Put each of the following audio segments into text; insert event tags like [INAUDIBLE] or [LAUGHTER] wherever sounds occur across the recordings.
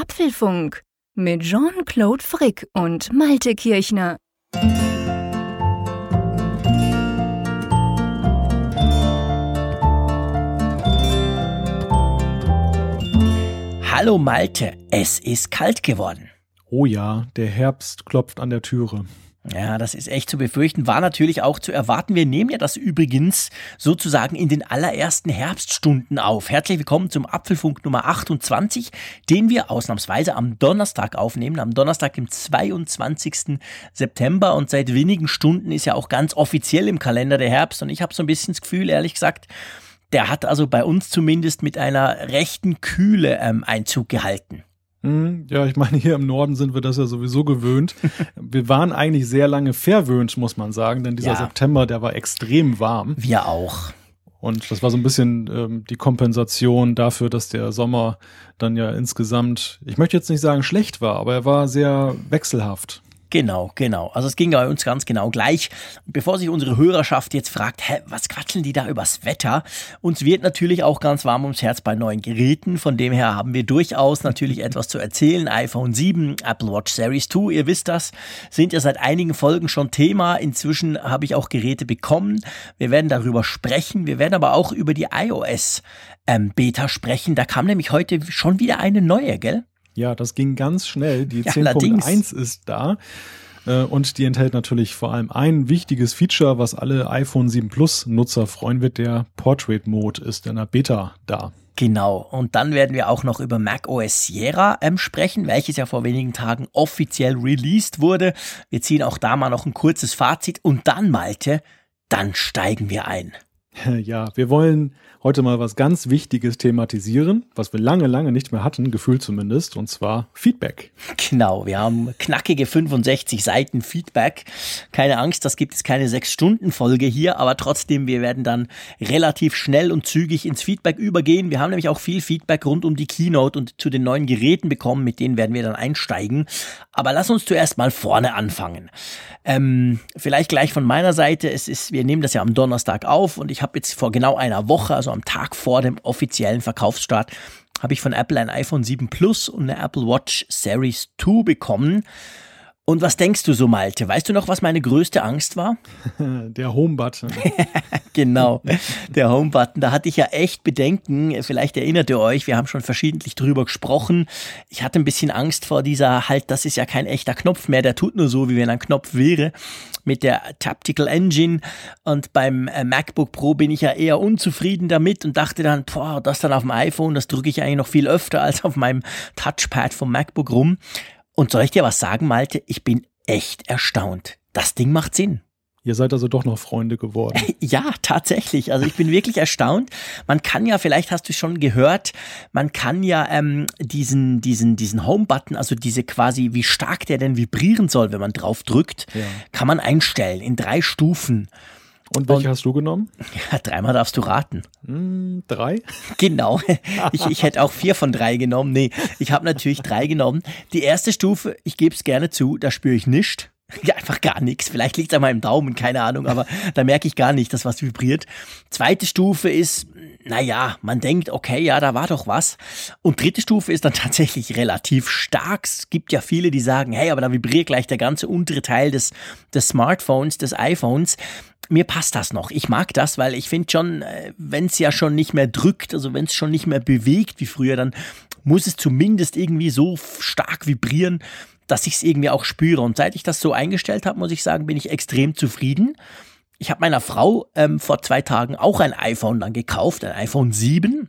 Apfelfunk mit Jean-Claude Frick und Malte Kirchner. Hallo Malte, es ist kalt geworden. Oh ja, der Herbst klopft an der Türe. Ja, das ist echt zu befürchten, war natürlich auch zu erwarten. Wir nehmen ja das übrigens sozusagen in den allerersten Herbststunden auf. Herzlich willkommen zum Apfelfunk Nummer 28, den wir ausnahmsweise am Donnerstag aufnehmen, am Donnerstag, dem 22. September. Und seit wenigen Stunden ist ja auch ganz offiziell im Kalender der Herbst. Und ich habe so ein bisschen das Gefühl, ehrlich gesagt, der hat also bei uns zumindest mit einer rechten Kühle ähm, Einzug gehalten. Hm, ja, ich meine, hier im Norden sind wir das ja sowieso gewöhnt. [LAUGHS] Wir waren eigentlich sehr lange verwöhnt, muss man sagen, denn dieser ja. September, der war extrem warm. Wir auch. Und das war so ein bisschen ähm, die Kompensation dafür, dass der Sommer dann ja insgesamt, ich möchte jetzt nicht sagen schlecht war, aber er war sehr wechselhaft. Genau, genau. Also es ging bei uns ganz genau gleich. Bevor sich unsere Hörerschaft jetzt fragt, hä, was quatschen die da übers Wetter? Uns wird natürlich auch ganz warm ums Herz bei neuen Geräten. Von dem her haben wir durchaus natürlich etwas zu erzählen. iPhone 7, Apple Watch Series 2, ihr wisst das, sind ja seit einigen Folgen schon Thema. Inzwischen habe ich auch Geräte bekommen. Wir werden darüber sprechen. Wir werden aber auch über die iOS ähm, Beta sprechen. Da kam nämlich heute schon wieder eine neue, gell? Ja, das ging ganz schnell. Die [LAUGHS] ja, 10.1 ist da. Äh, und die enthält natürlich vor allem ein wichtiges Feature, was alle iPhone 7 Plus Nutzer freuen wird. Der Portrait Mode ist in der Beta da. Genau. Und dann werden wir auch noch über Mac OS Sierra ähm, sprechen, welches ja vor wenigen Tagen offiziell released wurde. Wir ziehen auch da mal noch ein kurzes Fazit und dann, Malte, dann steigen wir ein. [LAUGHS] Ja, wir wollen heute mal was ganz Wichtiges thematisieren, was wir lange, lange nicht mehr hatten, gefühlt zumindest, und zwar Feedback. Genau, wir haben knackige 65 Seiten Feedback. Keine Angst, das gibt es keine 6-Stunden-Folge hier, aber trotzdem, wir werden dann relativ schnell und zügig ins Feedback übergehen. Wir haben nämlich auch viel Feedback rund um die Keynote und zu den neuen Geräten bekommen, mit denen werden wir dann einsteigen. Aber lass uns zuerst mal vorne anfangen. Ähm, vielleicht gleich von meiner Seite, es ist, wir nehmen das ja am Donnerstag auf und ich habe jetzt vor genau einer Woche, also am Tag vor dem offiziellen Verkaufsstart, habe ich von Apple ein iPhone 7 Plus und eine Apple Watch Series 2 bekommen. Und was denkst du so, Malte? Weißt du noch, was meine größte Angst war? [LAUGHS] Der Home-Button. [LAUGHS] genau, der Home-Button. Da hatte ich ja echt Bedenken. Vielleicht erinnert ihr euch, wir haben schon verschiedentlich drüber gesprochen. Ich hatte ein bisschen Angst vor dieser, halt, das ist ja kein echter Knopf mehr, der tut nur so, wie wenn ein Knopf wäre. Mit der Tactical Engine. Und beim äh, MacBook Pro bin ich ja eher unzufrieden damit und dachte dann, boah, das dann auf dem iPhone, das drücke ich eigentlich noch viel öfter als auf meinem Touchpad vom MacBook rum. Und soll ich dir was sagen, Malte? Ich bin echt erstaunt. Das Ding macht Sinn. Ihr seid also doch noch Freunde geworden. [LAUGHS] Ja, tatsächlich. Also ich bin wirklich erstaunt. Man kann ja, vielleicht hast du schon gehört, man kann ja ähm, diesen, diesen, diesen Home-Button, also diese quasi, wie stark der denn vibrieren soll, wenn man drauf drückt, ja. kann man einstellen in drei Stufen. Und welche und, hast du genommen? Ja, [LAUGHS] dreimal darfst du raten. Hm, drei? [LAUGHS] Genau. Ich, ich hätte auch vier von drei genommen. Nee, ich habe natürlich drei genommen. Die erste Stufe, ich gebe es gerne zu, da spüre ich nichts. [LAUGHS] Ja, einfach gar nichts. Vielleicht liegt es an meinem Daumen, keine Ahnung, aber da merke ich gar nicht, dass was vibriert. Zweite Stufe ist, naja, man denkt, okay, ja, da war doch was. Und dritte Stufe ist dann tatsächlich relativ stark. Es gibt ja viele, die sagen, hey, aber da vibriert gleich der ganze untere Teil des, des Smartphones, des iPhones mir passt das noch. Ich mag das, weil ich finde schon, äh, wenn es ja schon nicht mehr drückt, also wenn es schon nicht mehr bewegt wie früher, dann muss es zumindest irgendwie so stark vibrieren, dass ich es irgendwie auch spüre. Und seit ich das so eingestellt habe, muss ich sagen, bin ich extrem zufrieden. Ich habe meiner Frau ähm, vor zwei Tagen auch ein iPhone dann gekauft, ein iPhone 7.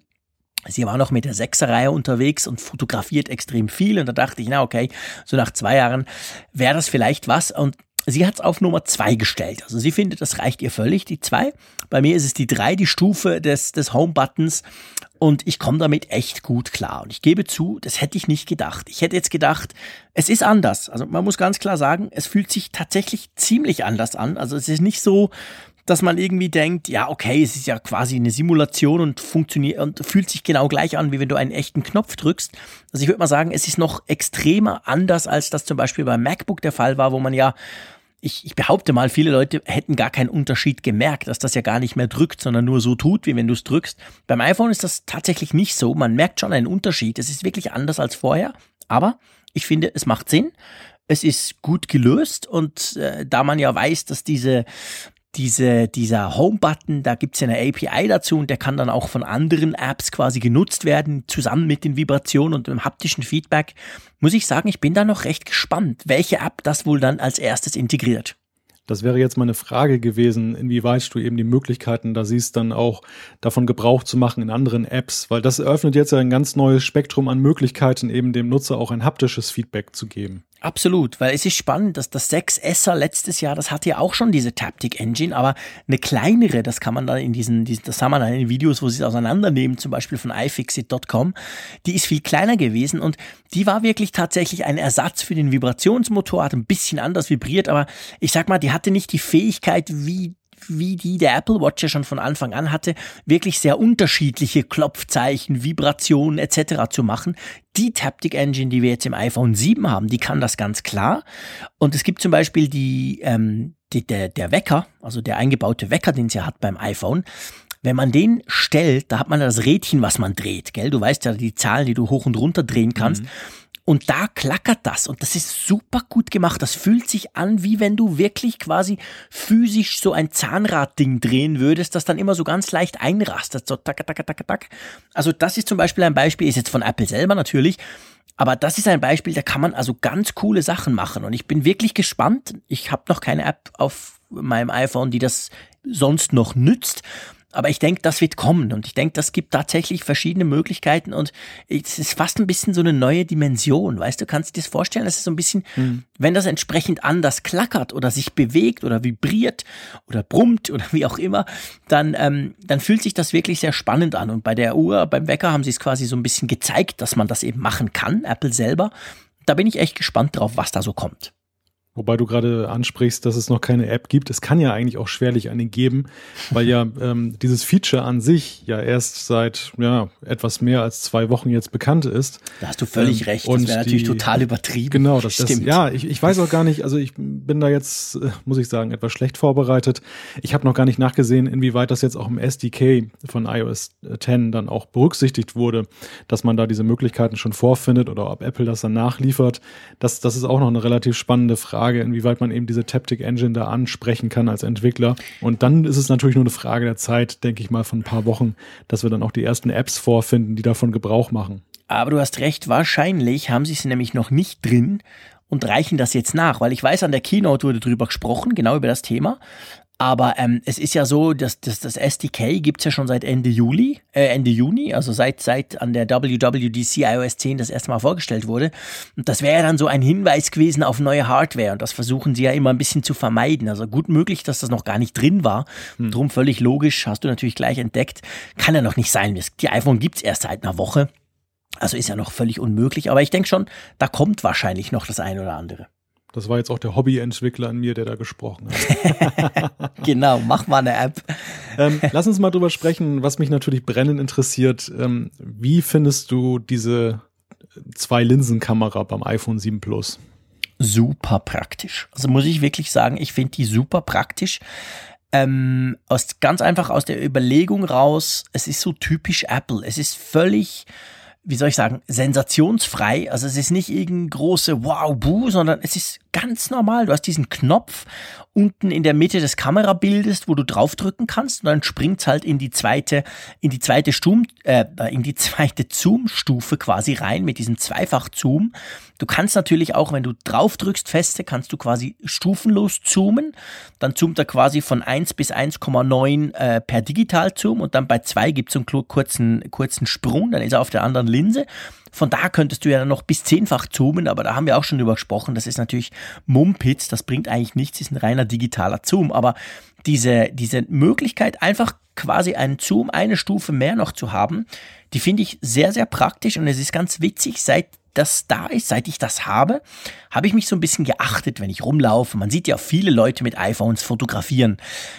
Sie war noch mit der Sechserreihe unterwegs und fotografiert extrem viel. Und da dachte ich, na okay, so nach zwei Jahren wäre das vielleicht was. Und Sie hat es auf Nummer zwei gestellt. Also sie findet, das reicht ihr völlig, die zwei. Bei mir ist es die drei, die Stufe des, des Home-Buttons. Und ich komme damit echt gut klar. Und ich gebe zu, das hätte ich nicht gedacht. Ich hätte jetzt gedacht, es ist anders. Also man muss ganz klar sagen, es fühlt sich tatsächlich ziemlich anders an. Also es ist nicht so, dass man irgendwie denkt, ja, okay, es ist ja quasi eine Simulation und funktioniert und fühlt sich genau gleich an, wie wenn du einen echten Knopf drückst. Also ich würde mal sagen, es ist noch extremer anders, als das zum Beispiel beim MacBook der Fall war, wo man ja ich, ich behaupte mal, viele Leute hätten gar keinen Unterschied gemerkt, dass das ja gar nicht mehr drückt, sondern nur so tut, wie wenn du es drückst. Beim iPhone ist das tatsächlich nicht so. Man merkt schon einen Unterschied. Es ist wirklich anders als vorher. Aber ich finde, es macht Sinn. Es ist gut gelöst und äh, da man ja weiß, dass diese diese, dieser Home-Button, da gibt's ja eine API dazu und der kann dann auch von anderen Apps quasi genutzt werden, zusammen mit den Vibrationen und dem haptischen Feedback. Muss ich sagen, ich bin da noch recht gespannt, welche App das wohl dann als erstes integriert. Das wäre jetzt meine Frage gewesen, inwieweit du eben die Möglichkeiten da siehst, dann auch davon Gebrauch zu machen in anderen Apps, weil das eröffnet jetzt ja ein ganz neues Spektrum an Möglichkeiten, eben dem Nutzer auch ein haptisches Feedback zu geben. Absolut, weil es ist spannend, dass das 6S letztes Jahr, das hatte ja auch schon diese Taptic Engine, aber eine kleinere, das kann man dann in diesen, diesen das haben wir dann in Videos, wo sie es auseinandernehmen, zum Beispiel von iFixit.com, die ist viel kleiner gewesen und die war wirklich tatsächlich ein Ersatz für den Vibrationsmotor, hat ein bisschen anders vibriert, aber ich sag mal, die hatte nicht die Fähigkeit, wie wie die der Apple Watch ja schon von Anfang an hatte, wirklich sehr unterschiedliche Klopfzeichen, Vibrationen etc. zu machen. Die Taptic Engine, die wir jetzt im iPhone 7 haben, die kann das ganz klar. Und es gibt zum Beispiel die, ähm, die der, der Wecker, also der eingebaute Wecker, den es ja hat beim iPhone. Wenn man den stellt, da hat man das Rädchen, was man dreht, gell? Du weißt ja die Zahlen, die du hoch und runter drehen kannst. Mhm. Und da klackert das und das ist super gut gemacht. Das fühlt sich an, wie wenn du wirklich quasi physisch so ein Zahnradding drehen würdest, das dann immer so ganz leicht einrastet. So tak, tak, tak, tak. Also das ist zum Beispiel ein Beispiel, ist jetzt von Apple selber natürlich, aber das ist ein Beispiel, da kann man also ganz coole Sachen machen. Und ich bin wirklich gespannt. Ich habe noch keine App auf meinem iPhone, die das sonst noch nützt. Aber ich denke, das wird kommen und ich denke, das gibt tatsächlich verschiedene Möglichkeiten und es ist fast ein bisschen so eine neue Dimension. Weißt du, kannst du dir das vorstellen? Das ist so ein bisschen, mhm. wenn das entsprechend anders klackert oder sich bewegt oder vibriert oder brummt oder wie auch immer, dann, ähm, dann fühlt sich das wirklich sehr spannend an. Und bei der Uhr, beim Wecker haben sie es quasi so ein bisschen gezeigt, dass man das eben machen kann, Apple selber. Da bin ich echt gespannt drauf, was da so kommt. Wobei du gerade ansprichst, dass es noch keine App gibt. Es kann ja eigentlich auch schwerlich eine geben, weil ja [LAUGHS] ähm, dieses Feature an sich ja erst seit ja, etwas mehr als zwei Wochen jetzt bekannt ist. Da hast du völlig ähm, recht. Das wäre natürlich total übertrieben. Genau, das, das ja, ich, ich weiß auch gar nicht, also ich bin da jetzt, äh, muss ich sagen, etwas schlecht vorbereitet. Ich habe noch gar nicht nachgesehen, inwieweit das jetzt auch im SDK von iOS 10 dann auch berücksichtigt wurde, dass man da diese Möglichkeiten schon vorfindet oder ob Apple das dann nachliefert. Das, das ist auch noch eine relativ spannende Frage. Frage, inwieweit man eben diese Taptic Engine da ansprechen kann als Entwickler. Und dann ist es natürlich nur eine Frage der Zeit, denke ich mal, von ein paar Wochen, dass wir dann auch die ersten Apps vorfinden, die davon Gebrauch machen. Aber du hast recht, wahrscheinlich haben sie es nämlich noch nicht drin und reichen das jetzt nach, weil ich weiß, an der Keynote wurde drüber gesprochen, genau über das Thema. Aber ähm, es ist ja so, dass, dass das SDK gibt's ja schon seit Ende Juli, äh, Ende Juni, also seit, seit an der WWDC iOS 10 das erste Mal vorgestellt wurde. Und das wäre ja dann so ein Hinweis gewesen auf neue Hardware. Und das versuchen sie ja immer ein bisschen zu vermeiden. Also gut möglich, dass das noch gar nicht drin war. Hm. Drum völlig logisch, hast du natürlich gleich entdeckt. Kann ja noch nicht sein. Die iPhone gibt's erst seit einer Woche. Also ist ja noch völlig unmöglich. Aber ich denke schon, da kommt wahrscheinlich noch das eine oder andere. Das war jetzt auch der Hobbyentwickler an mir, der da gesprochen hat. [LAUGHS] genau, mach mal eine App. ähm, lass uns mal drüber sprechen, was mich natürlich brennend interessiert. Ähm, wie findest du diese Zwei-Linsen-Kamera beim iPhone 7 Plus? Super praktisch. Also muss ich wirklich sagen, ich finde die super praktisch. Ähm, aus, ganz einfach aus der Überlegung raus, es ist so typisch Apple. Es ist völlig wie soll ich sagen, sensationsfrei. Also es ist nicht irgendein große Wow-Buh, sondern es ist ganz normal. Du hast diesen Knopf unten in der Mitte des Kamerabildes, wo du draufdrücken kannst und dann springt's halt in die zweite, in die zweite Zoom, äh, in die [LAUGHS] zweite Zoom-Stufe quasi rein mit diesem Zweifach-Zoom. Du kannst natürlich auch, wenn du draufdrückst feste, kannst du quasi stufenlos zoomen. Dann zoomt er quasi von 1 bis 1,9 äh, per Digital-Zoom und dann bei 2 gibt's so einen kurzen, kurzen Sprung, dann ist er auf der anderen Linse. Von da könntest du ja noch bis zehnfach zoomen, aber da haben wir auch schon drüber gesprochen. Das ist natürlich Mumpitz, das bringt eigentlich nichts, ist ein reiner digitaler Zoom. Aber diese, diese Möglichkeit, einfach quasi einen Zoom eine Stufe mehr noch zu haben, die finde ich sehr, sehr praktisch und es ist ganz witzig, seit das da ist, seit ich das habe, habe ich mich so ein bisschen geachtet, wenn ich rumlaufe. Man sieht ja viele Leute mit iPhones fotografieren.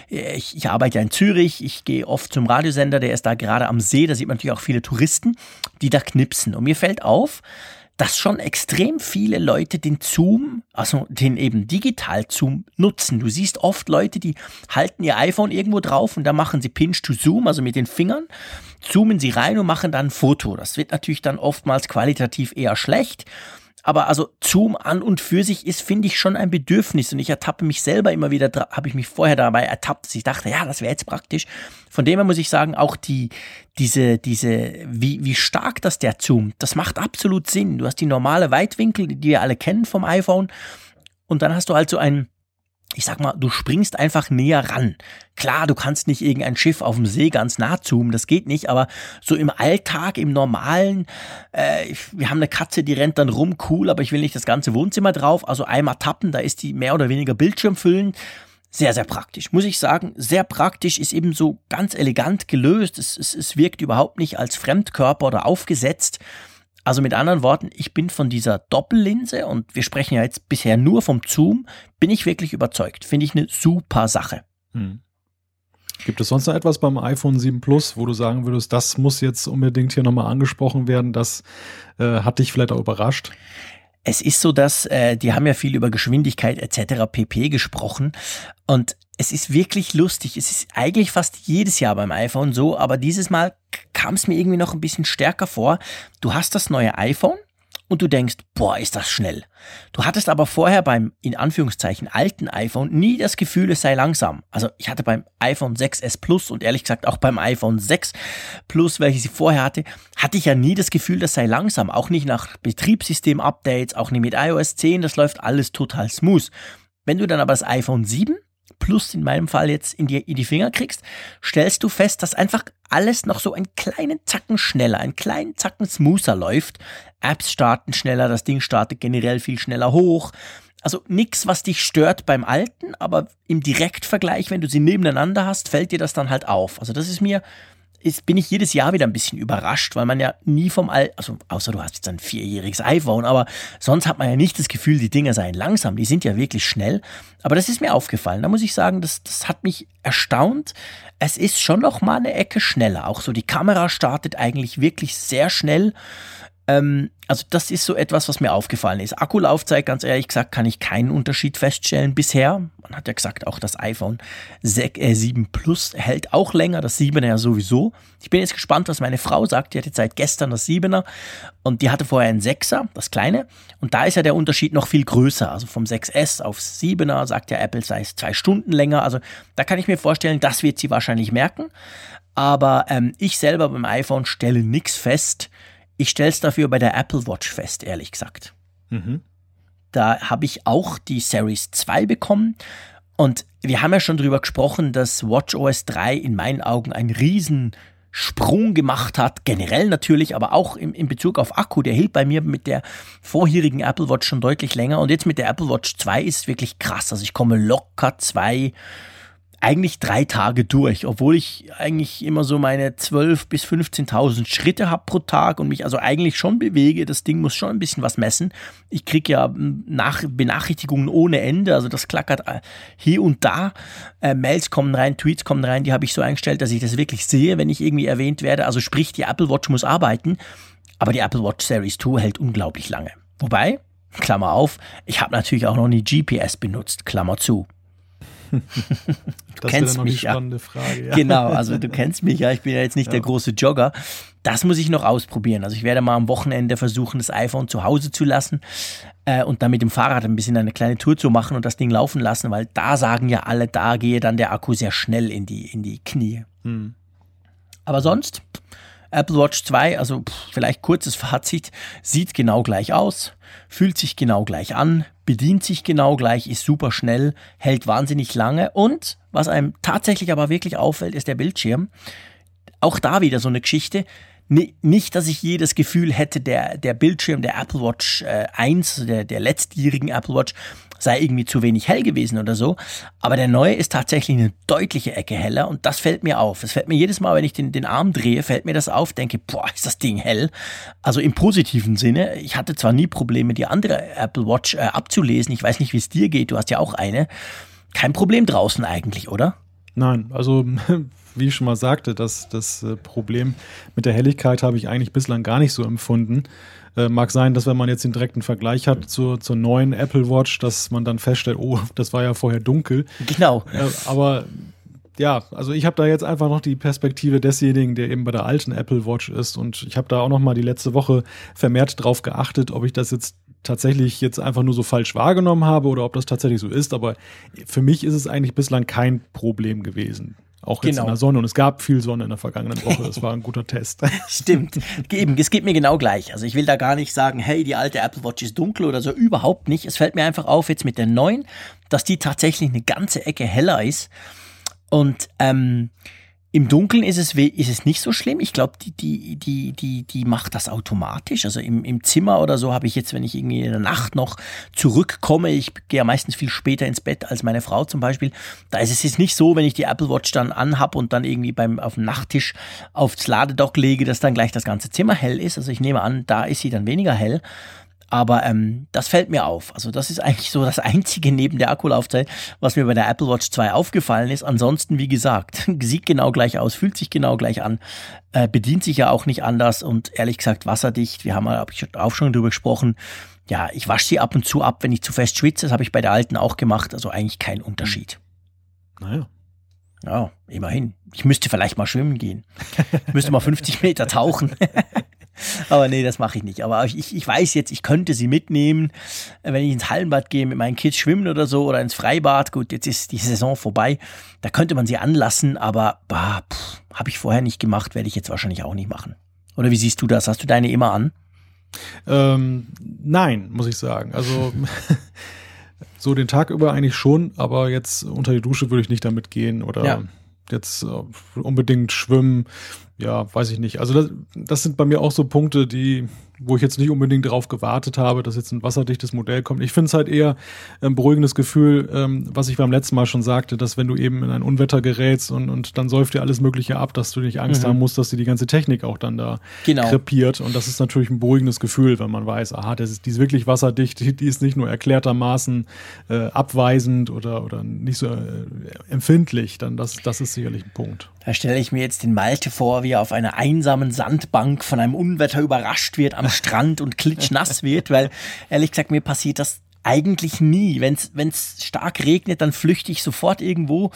Ich, ich arbeite ja in Zürich, ich gehe oft zum Radiosender, der ist da gerade am See, da sieht man natürlich auch viele Touristen, die da knipsen. Und mir fällt auf, dass schon extrem viele Leute den Zoom, also den eben Digital-Zoom nutzen. Du siehst oft Leute, die halten ihr iPhone irgendwo drauf und da machen sie Pinch to Zoom, also mit den Fingern, zoomen sie rein und machen dann ein Foto. Das wird natürlich dann oftmals qualitativ eher schlecht. Aber also Zoom an und für sich ist, finde ich, schon ein Bedürfnis. Und ich ertappe mich selber immer wieder, habe ich mich vorher dabei ertappt, dass ich dachte, ja, das wäre jetzt praktisch. Von dem her muss ich sagen, auch die, diese, diese, wie, wie stark das der zoomt, das macht absolut Sinn. Du hast die normale Weitwinkel, die wir alle kennen vom iPhone. Und dann hast du halt so ein, ich sag mal, du springst einfach näher ran. Klar, du kannst nicht irgendein Schiff auf dem See ganz nah zoomen, das geht nicht, aber so im Alltag, im normalen, äh, wir haben eine Katze, die rennt dann rum, cool, aber ich will nicht das ganze Wohnzimmer drauf, also einmal tappen, da ist die mehr oder weniger Bildschirmfüllend. Sehr, sehr praktisch. Muss ich sagen, sehr praktisch, ist eben so ganz elegant gelöst. Es, es, es wirkt überhaupt nicht als Fremdkörper oder aufgesetzt. Also mit anderen Worten, ich bin von dieser Doppellinse und wir sprechen ja jetzt bisher nur vom Zoom, bin ich wirklich überzeugt. Finde ich eine super Sache. Hm. Gibt es sonst noch etwas beim iPhone 7 Plus, wo du sagen würdest, das muss jetzt unbedingt hier nochmal angesprochen werden? Das äh, hat dich vielleicht auch überrascht? Es ist so, dass äh, die haben ja viel über Geschwindigkeit etc. pp gesprochen und es ist wirklich lustig. Es ist eigentlich fast jedes Jahr beim iPhone so, aber dieses Mal kam es mir irgendwie noch ein bisschen stärker vor. Du hast das neue iPhone und du denkst, boah, ist das schnell. Du hattest aber vorher beim, in Anführungszeichen, alten iPhone nie das Gefühl, es sei langsam. Also ich hatte beim iPhone 6S Plus und ehrlich gesagt auch beim iPhone 6 Plus, welches ich vorher hatte, hatte ich ja nie das Gefühl, das sei langsam. Auch nicht nach Betriebssystem-Updates, auch nicht mit iOS 10, das läuft alles total smooth. Wenn du dann aber das iPhone 7 Plus in meinem Fall jetzt in die, in die Finger kriegst, stellst du fest, dass einfach alles noch so einen kleinen Zacken schneller, einen kleinen Zacken smoother läuft. Apps starten schneller, das Ding startet generell viel schneller hoch. Also nichts, was dich stört beim Alten, aber im Direktvergleich, wenn du sie nebeneinander hast, fällt dir das dann halt auf. Also das ist mir ist, bin ich jedes Jahr wieder ein bisschen überrascht, weil man ja nie vom All, also außer du hast jetzt ein vierjähriges iPhone, aber sonst hat man ja nicht das Gefühl, die Dinger seien langsam, die sind ja wirklich schnell. Aber das ist mir aufgefallen. Da muss ich sagen, das, das hat mich erstaunt. Es ist schon noch mal eine Ecke schneller. Auch so die Kamera startet eigentlich wirklich sehr schnell. Ähm, also das ist so etwas, was mir aufgefallen ist. Akkulaufzeit, ganz ehrlich gesagt, kann ich keinen Unterschied feststellen bisher. Man hat ja gesagt, auch das iPhone 7 äh, Plus hält auch länger, das 7er ja sowieso. Ich bin jetzt gespannt, was meine Frau sagt. Die hatte seit gestern das 7er und die hatte vorher ein 6er, das kleine. Und da ist ja der Unterschied noch viel größer. Also vom 6S auf 7er sagt ja Apple, sei es zwei Stunden länger. Also da kann ich mir vorstellen, das wird sie wahrscheinlich merken. Aber ähm, ich selber beim iPhone stelle nichts fest ich stelle es dafür bei der Apple Watch fest, ehrlich gesagt. Mhm. Da habe ich auch die Series 2 bekommen. Und wir haben ja schon darüber gesprochen, dass WatchOS 3 in meinen Augen einen riesen Sprung gemacht hat, generell natürlich, aber auch in, in Bezug auf Akku. Der hielt bei mir mit der vorherigen Apple Watch schon deutlich länger und jetzt mit der Apple Watch 2 ist es wirklich krass. Also ich komme locker zwei, eigentlich drei Tage durch, obwohl ich eigentlich immer so meine 12.000 bis 15.000 Schritte habe pro Tag und mich also eigentlich schon bewege. Das Ding muss schon ein bisschen was messen. Ich kriege ja hm, nach Benachrichtigungen ohne Ende, also das klackert äh, hier und da. Äh, Mails kommen rein, Tweets kommen rein, die habe ich so eingestellt, dass ich das wirklich sehe, wenn ich irgendwie erwähnt werde. Also sprich, die Apple Watch muss arbeiten, aber die Apple Watch Series 2 hält unglaublich lange. Wobei, Klammer auf, ich habe natürlich auch noch nie GPS benutzt, Klammer zu. Du das kennst noch mich ja. Frage. Ja. Genau, also du kennst mich ja, ich bin ja jetzt nicht ja. der große Jogger. Das muss ich noch ausprobieren. Also ich werde mal am Wochenende versuchen, das iPhone zu Hause zu lassen äh, und dann mit dem Fahrrad ein bisschen eine kleine Tour zu machen und das Ding laufen lassen, weil da sagen ja alle, da gehe dann der Akku sehr schnell in die, in die Knie. Hm. Aber sonst, Apple Watch 2, also pff, vielleicht kurzes Fazit, sieht genau gleich aus, fühlt sich genau gleich an, bedient sich genau gleich, ist super schnell, hält wahnsinnig lange und was einem tatsächlich aber wirklich auffällt, ist der Bildschirm. Auch da wieder so eine Geschichte. Nicht, dass ich je das Gefühl hätte, der, der Bildschirm der Apple Watch äh, 1, der, der letztjährigen Apple Watch, sei irgendwie zu wenig hell gewesen oder so. Aber der neue ist tatsächlich eine deutliche Ecke heller und das fällt mir auf. Es fällt mir jedes Mal, wenn ich den, den Arm drehe, fällt mir das auf, denke, boah, ist das Ding hell. Also im positiven Sinne. Ich hatte zwar nie Probleme, die andere Apple Watch äh, abzulesen. Ich weiß nicht, wie es dir geht. Du hast ja auch eine. Kein Problem draußen eigentlich, oder? Nein, also [LAUGHS] wie ich schon mal sagte, das, das äh, Problem mit der Helligkeit habe ich eigentlich bislang gar nicht so empfunden. Äh, mag sein, dass wenn man jetzt den direkten Vergleich hat zur, zur neuen Apple Watch, dass man dann feststellt, oh, [LAUGHS] das war ja vorher dunkel. Genau. Äh, aber ja, also ich habe da jetzt einfach noch die Perspektive desjenigen, der eben bei der alten Apple Watch ist und ich habe da auch noch mal die letzte Woche vermehrt drauf geachtet, ob ich das jetzt tatsächlich jetzt einfach nur so falsch wahrgenommen habe oder ob das tatsächlich so ist. Aber für mich ist es eigentlich bislang kein Problem gewesen. Auch jetzt genau. in der Sonne. Und es gab viel Sonne in der vergangenen Woche. Das war ein [LAUGHS] guter Test. [LAUGHS] Stimmt. Eben, es geht mir genau gleich. Also ich will da gar nicht sagen, hey, die alte Apple Watch ist dunkel oder so. Überhaupt nicht. Es fällt mir einfach auf jetzt mit der neuen, dass die tatsächlich eine ganze Ecke heller ist. Und ähm, im Dunkeln ist es, ist es nicht so schlimm. Ich glaube, die, die, die, die, die macht das automatisch. Also im, im Zimmer oder so habe ich jetzt, wenn ich irgendwie in der Nacht noch zurückkomme, ich gehe ja meistens viel später ins Bett als meine Frau zum Beispiel, da ist es jetzt nicht so, wenn ich die Apple Watch dann anhab und dann irgendwie beim, auf dem Nachttisch aufs Ladedock lege, dass dann gleich das ganze Zimmer hell ist. Also ich nehme an, da ist sie dann weniger hell. Aber ähm, das fällt mir auf. Also das ist eigentlich so das Einzige neben der Akkulaufzeit, was mir bei der Apple Watch 2 aufgefallen ist. Ansonsten, wie gesagt, [LAUGHS] sieht genau gleich aus, fühlt sich genau gleich an, äh, bedient sich ja auch nicht anders und ehrlich gesagt wasserdicht. Wir haben ja auch schon drüber gesprochen. Ja, ich wasche sie ab und zu ab, wenn ich zu fest schwitze. Das habe ich bei der alten auch gemacht. Also eigentlich kein Unterschied. Naja. Ja, immerhin. Ich müsste vielleicht mal schwimmen gehen. Ich müsste mal 50 Meter tauchen. [LAUGHS] Aber nee, das mache ich nicht. Aber ich, ich weiß jetzt, ich könnte sie mitnehmen, wenn ich ins Hallenbad gehe, mit meinen Kids schwimmen oder so oder ins Freibad. Gut, jetzt ist die Saison vorbei. Da könnte man sie anlassen, aber habe ich vorher nicht gemacht, werde ich jetzt wahrscheinlich auch nicht machen. Oder wie siehst du das? Hast du deine immer an? Ähm, nein, muss ich sagen. Also [LAUGHS] so den Tag über eigentlich schon, aber jetzt unter die Dusche würde ich nicht damit gehen oder ja. jetzt äh, unbedingt schwimmen ja, weiß ich nicht. Also das, das sind bei mir auch so Punkte, die wo ich jetzt nicht unbedingt darauf gewartet habe, dass jetzt ein wasserdichtes Modell kommt. Ich finde es halt eher ein beruhigendes Gefühl, ähm, was ich beim letzten Mal schon sagte, dass wenn du eben in ein Unwetter gerätst und, und dann säuft dir alles Mögliche ab, dass du nicht Angst mhm. haben musst, dass dir die ganze Technik auch dann da genau. krepiert. Und das ist natürlich ein beruhigendes Gefühl, wenn man weiß, aha, das ist, die ist wirklich wasserdicht, die, die ist nicht nur erklärtermaßen äh, abweisend oder, oder nicht so äh, empfindlich, dann das, das ist sicherlich ein Punkt. Da stelle ich mir jetzt den Malte vor, wie er auf einer einsamen Sandbank von einem Unwetter überrascht wird am Strand und klitschnass wird, weil ehrlich gesagt, mir passiert das eigentlich nie. Wenn es stark regnet, dann flüchte ich sofort irgendwo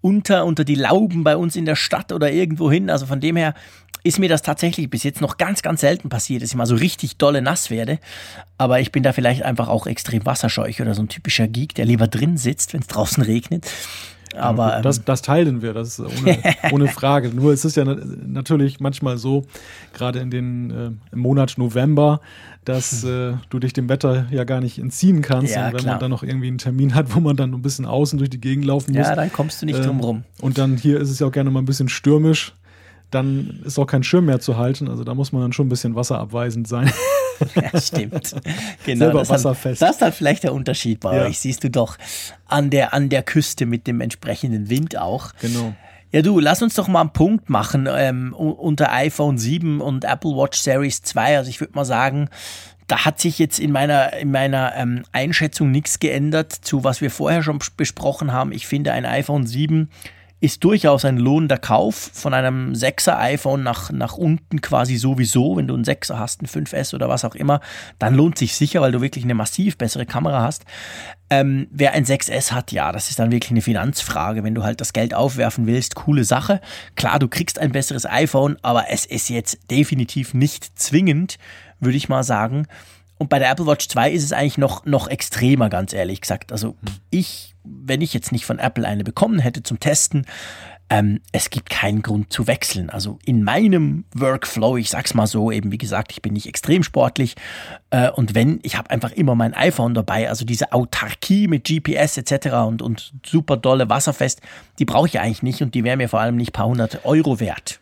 unter, unter die Lauben bei uns in der Stadt oder irgendwo hin. Also von dem her ist mir das tatsächlich bis jetzt noch ganz, ganz selten passiert, dass ich mal so richtig dolle nass werde. Aber ich bin da vielleicht einfach auch extrem wasserscheuch oder so ein typischer Geek, der lieber drin sitzt, wenn es draußen regnet. Aber das, ähm, das teilen wir, das ist ohne, [LAUGHS] ohne Frage. Nur es ist ja natürlich manchmal so, gerade in den äh, im Monat November, dass äh, du dich dem Wetter ja gar nicht entziehen kannst. Ja, und wenn klar. man dann noch irgendwie einen Termin hat, wo man dann ein bisschen außen durch die Gegend laufen muss. Ja, dann kommst du nicht äh, drum rum. Und dann hier ist es ja auch gerne mal ein bisschen stürmisch. Dann ist auch kein Schirm mehr zu halten. Also da muss man dann schon ein bisschen wasserabweisend sein. [LAUGHS] Ja, stimmt. Genau. Selber das wasserfest. Hat, das ist halt vielleicht der Unterschied bei ja. euch. Siehst du doch an der, an der Küste mit dem entsprechenden Wind auch. Genau. Ja, du, lass uns doch mal einen Punkt machen ähm, unter iPhone 7 und Apple Watch Series 2. Also ich würde mal sagen, da hat sich jetzt in meiner, in meiner ähm, Einschätzung nichts geändert zu was wir vorher schon besprochen haben. Ich finde ein iPhone 7 ist durchaus ein lohnender Kauf von einem 6er iPhone nach, nach unten quasi sowieso. Wenn du einen 6er hast, ein 5S oder was auch immer, dann lohnt sich sicher, weil du wirklich eine massiv bessere Kamera hast. Ähm, wer ein 6S hat, ja, das ist dann wirklich eine Finanzfrage. Wenn du halt das Geld aufwerfen willst, coole Sache. Klar, du kriegst ein besseres iPhone, aber es ist jetzt definitiv nicht zwingend, würde ich mal sagen. Und bei der Apple Watch 2 ist es eigentlich noch, noch extremer, ganz ehrlich gesagt. Also ich, wenn ich jetzt nicht von Apple eine bekommen hätte zum Testen, ähm, es gibt keinen Grund zu wechseln. Also in meinem Workflow, ich sag's mal so, eben wie gesagt, ich bin nicht extrem sportlich äh, und wenn, ich habe einfach immer mein iPhone dabei, also diese Autarkie mit GPS etc. und, und super dolle Wasserfest, die brauche ich eigentlich nicht und die wäre mir vor allem nicht paar hundert Euro wert.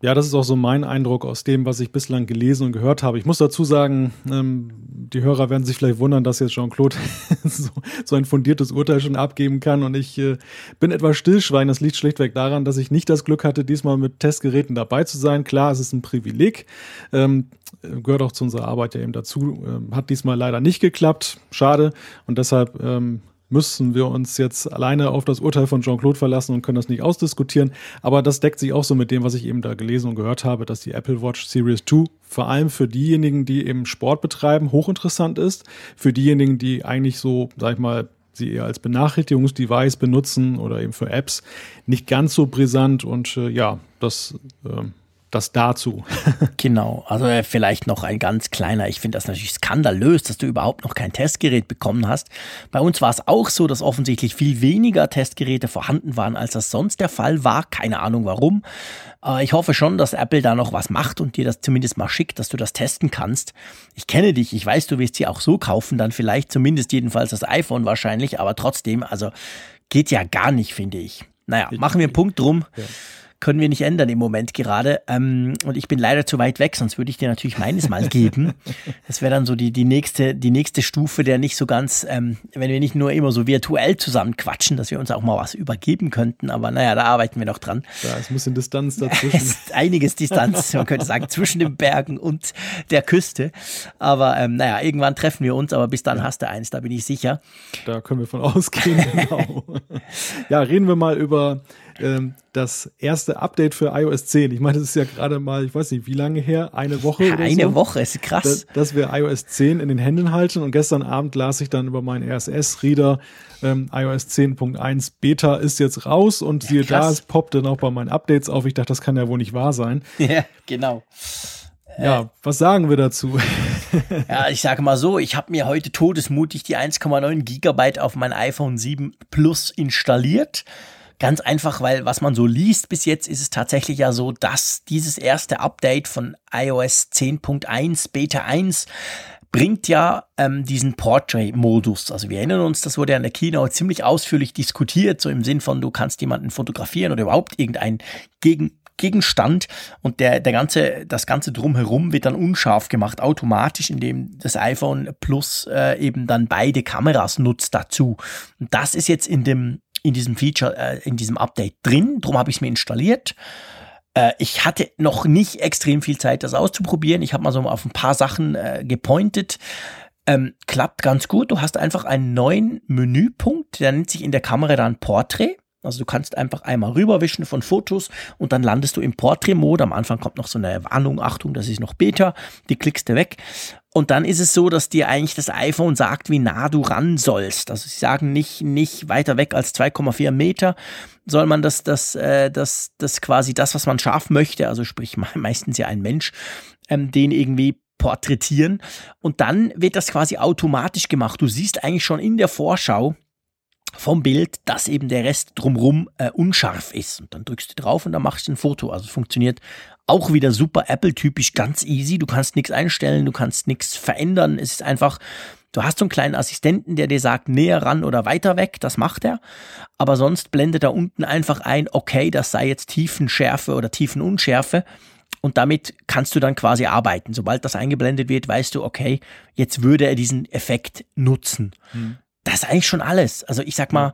Ja, das ist auch so mein Eindruck aus dem, was ich bislang gelesen und gehört habe. Ich muss dazu sagen, ähm, die Hörer werden sich vielleicht wundern, dass jetzt Jean-Claude [LAUGHS] so, so, ein fundiertes Urteil schon abgeben kann. Und ich äh, bin etwas stillschwein. Das liegt schlichtweg daran, dass ich nicht das Glück hatte, diesmal mit Testgeräten dabei zu sein. Klar, es ist ein Privileg. Ähm, gehört auch zu unserer Arbeit ja eben dazu. Ähm, hat diesmal leider nicht geklappt. Schade. Und deshalb ähm, müssen wir uns jetzt alleine auf das Urteil von Jean-Claude verlassen und können das nicht ausdiskutieren. Aber das deckt sich auch so mit dem, was ich eben da gelesen und gehört habe, dass die Apple Watch Series 2 vor allem für diejenigen, die eben Sport betreiben, hochinteressant ist. Für diejenigen, die eigentlich so, sag ich mal, sie eher als Benachrichtigungsdevice benutzen oder eben für Apps, nicht ganz so brisant und äh, ja, das äh, das dazu. [LAUGHS] genau, also äh, vielleicht noch ein ganz kleiner, ich finde das natürlich skandalös, dass du überhaupt noch kein Testgerät bekommen hast. Bei uns war es auch so, dass offensichtlich viel weniger Testgeräte vorhanden waren, als das sonst der Fall war. Keine Ahnung warum. Aber ich hoffe schon, dass Apple da noch was macht und dir das zumindest mal schickt, dass du das testen kannst. Ich kenne dich, ich weiß, du wirst sie auch so kaufen, dann vielleicht zumindest jedenfalls das iPhone wahrscheinlich, aber trotzdem, also geht ja gar nicht, finde ich. Naja, machen wir einen Punkt drum. Ja können wir nicht ändern im Moment gerade. Ähm, und ich bin leider zu weit weg, sonst würde ich dir natürlich meines mal geben. [LAUGHS] Das wäre dann so die, die, nächste, die nächste Stufe, der nicht so ganz, ähm, wenn wir nicht nur immer so virtuell zusammen quatschen, dass wir uns auch mal was übergeben könnten. Aber naja, da arbeiten wir noch dran. Da ist ein bisschen Distanz [LAUGHS] dazwischen. Es ist einiges Distanz, man könnte sagen, zwischen den Bergen und der Küste. Aber ähm, naja, irgendwann treffen wir uns, aber bis dann ja. hast du eins, da bin ich sicher. Da können wir von ausgehen, [LAUGHS] genau. ja, reden wir mal über ähm, das erste Update für iOS 10. Ich meine, das ist ja gerade mal, ich weiß nicht, wie lange her, eine Woche oder Eine so, Woche, ist krass. Dass, dass, wir iOS 10 in den Händen halten und gestern Abend las ich dann über meinen RSS-Reader, ähm, iOS 10.1 Beta ist jetzt raus und ja, siehe krass. da, es poppte noch bei meinen Updates auf. Ich dachte, das kann ja wohl nicht wahr sein. [LAUGHS] Ja, genau. Ja, äh, was sagen wir dazu? [LAUGHS] ja, ich sage mal so, ich habe mir heute todesmutig die 1,9 Gigabyte auf mein iPhone 7 Plus installiert. Ganz einfach, weil was man so liest bis jetzt, ist es tatsächlich ja so, dass dieses erste Update von iOS 10.1 Beta 1 bringt ja ähm, diesen Portrait-Modus. Also wir erinnern uns, das wurde ja in der Keynote ziemlich ausführlich diskutiert, so im Sinn von, du kannst jemanden fotografieren oder überhaupt irgendein Gegen Gegenstand und der, der ganze, das ganze drumherum wird dann unscharf gemacht, automatisch, indem das iPhone Plus äh, eben dann beide Kameras nutzt dazu. Und das ist jetzt in dem in diesem Feature, äh, in diesem Update drin. Darum habe ich es mir installiert. Äh, ich hatte noch nicht extrem viel Zeit, das auszuprobieren. Ich habe mal so auf ein paar Sachen äh, gepointet. Ähm, klappt ganz gut. Du hast einfach einen neuen Menüpunkt, der nennt sich in der Kamera dann Portrait. Also du kannst einfach einmal rüberwischen von Fotos und dann landest du im Portrait-Mode. Am Anfang kommt noch so eine Warnung, Achtung, das ist noch Beta. Die klickst du weg. Und dann ist es so, dass dir eigentlich das iPhone sagt, wie nah du ran sollst. Also sie sagen nicht, nicht weiter weg als 2,4 Meter soll man das, das, äh, das, das quasi das, was man scharf möchte, also sprich [LAUGHS] meistens ja ein Mensch, ähm, den irgendwie porträtieren. Und dann wird das quasi automatisch gemacht. Du siehst eigentlich schon in der Vorschau, vom Bild, dass eben der Rest drumrum äh, unscharf ist. Und dann drückst du drauf und dann machst du ein Foto. Also funktioniert auch wieder super Apple-typisch, ganz easy. Du kannst nichts einstellen, du kannst nichts verändern. Es ist einfach, du hast so einen kleinen Assistenten, der dir sagt, näher ran oder weiter weg. Das macht er. Aber sonst blendet er unten einfach ein, okay, das sei jetzt Tiefenschärfe oder Tiefenunschärfe. Und damit kannst du dann quasi arbeiten. Sobald das eingeblendet wird, weißt du, okay, jetzt würde er diesen Effekt nutzen. Hm das ist eigentlich schon alles. Also ich sag mal,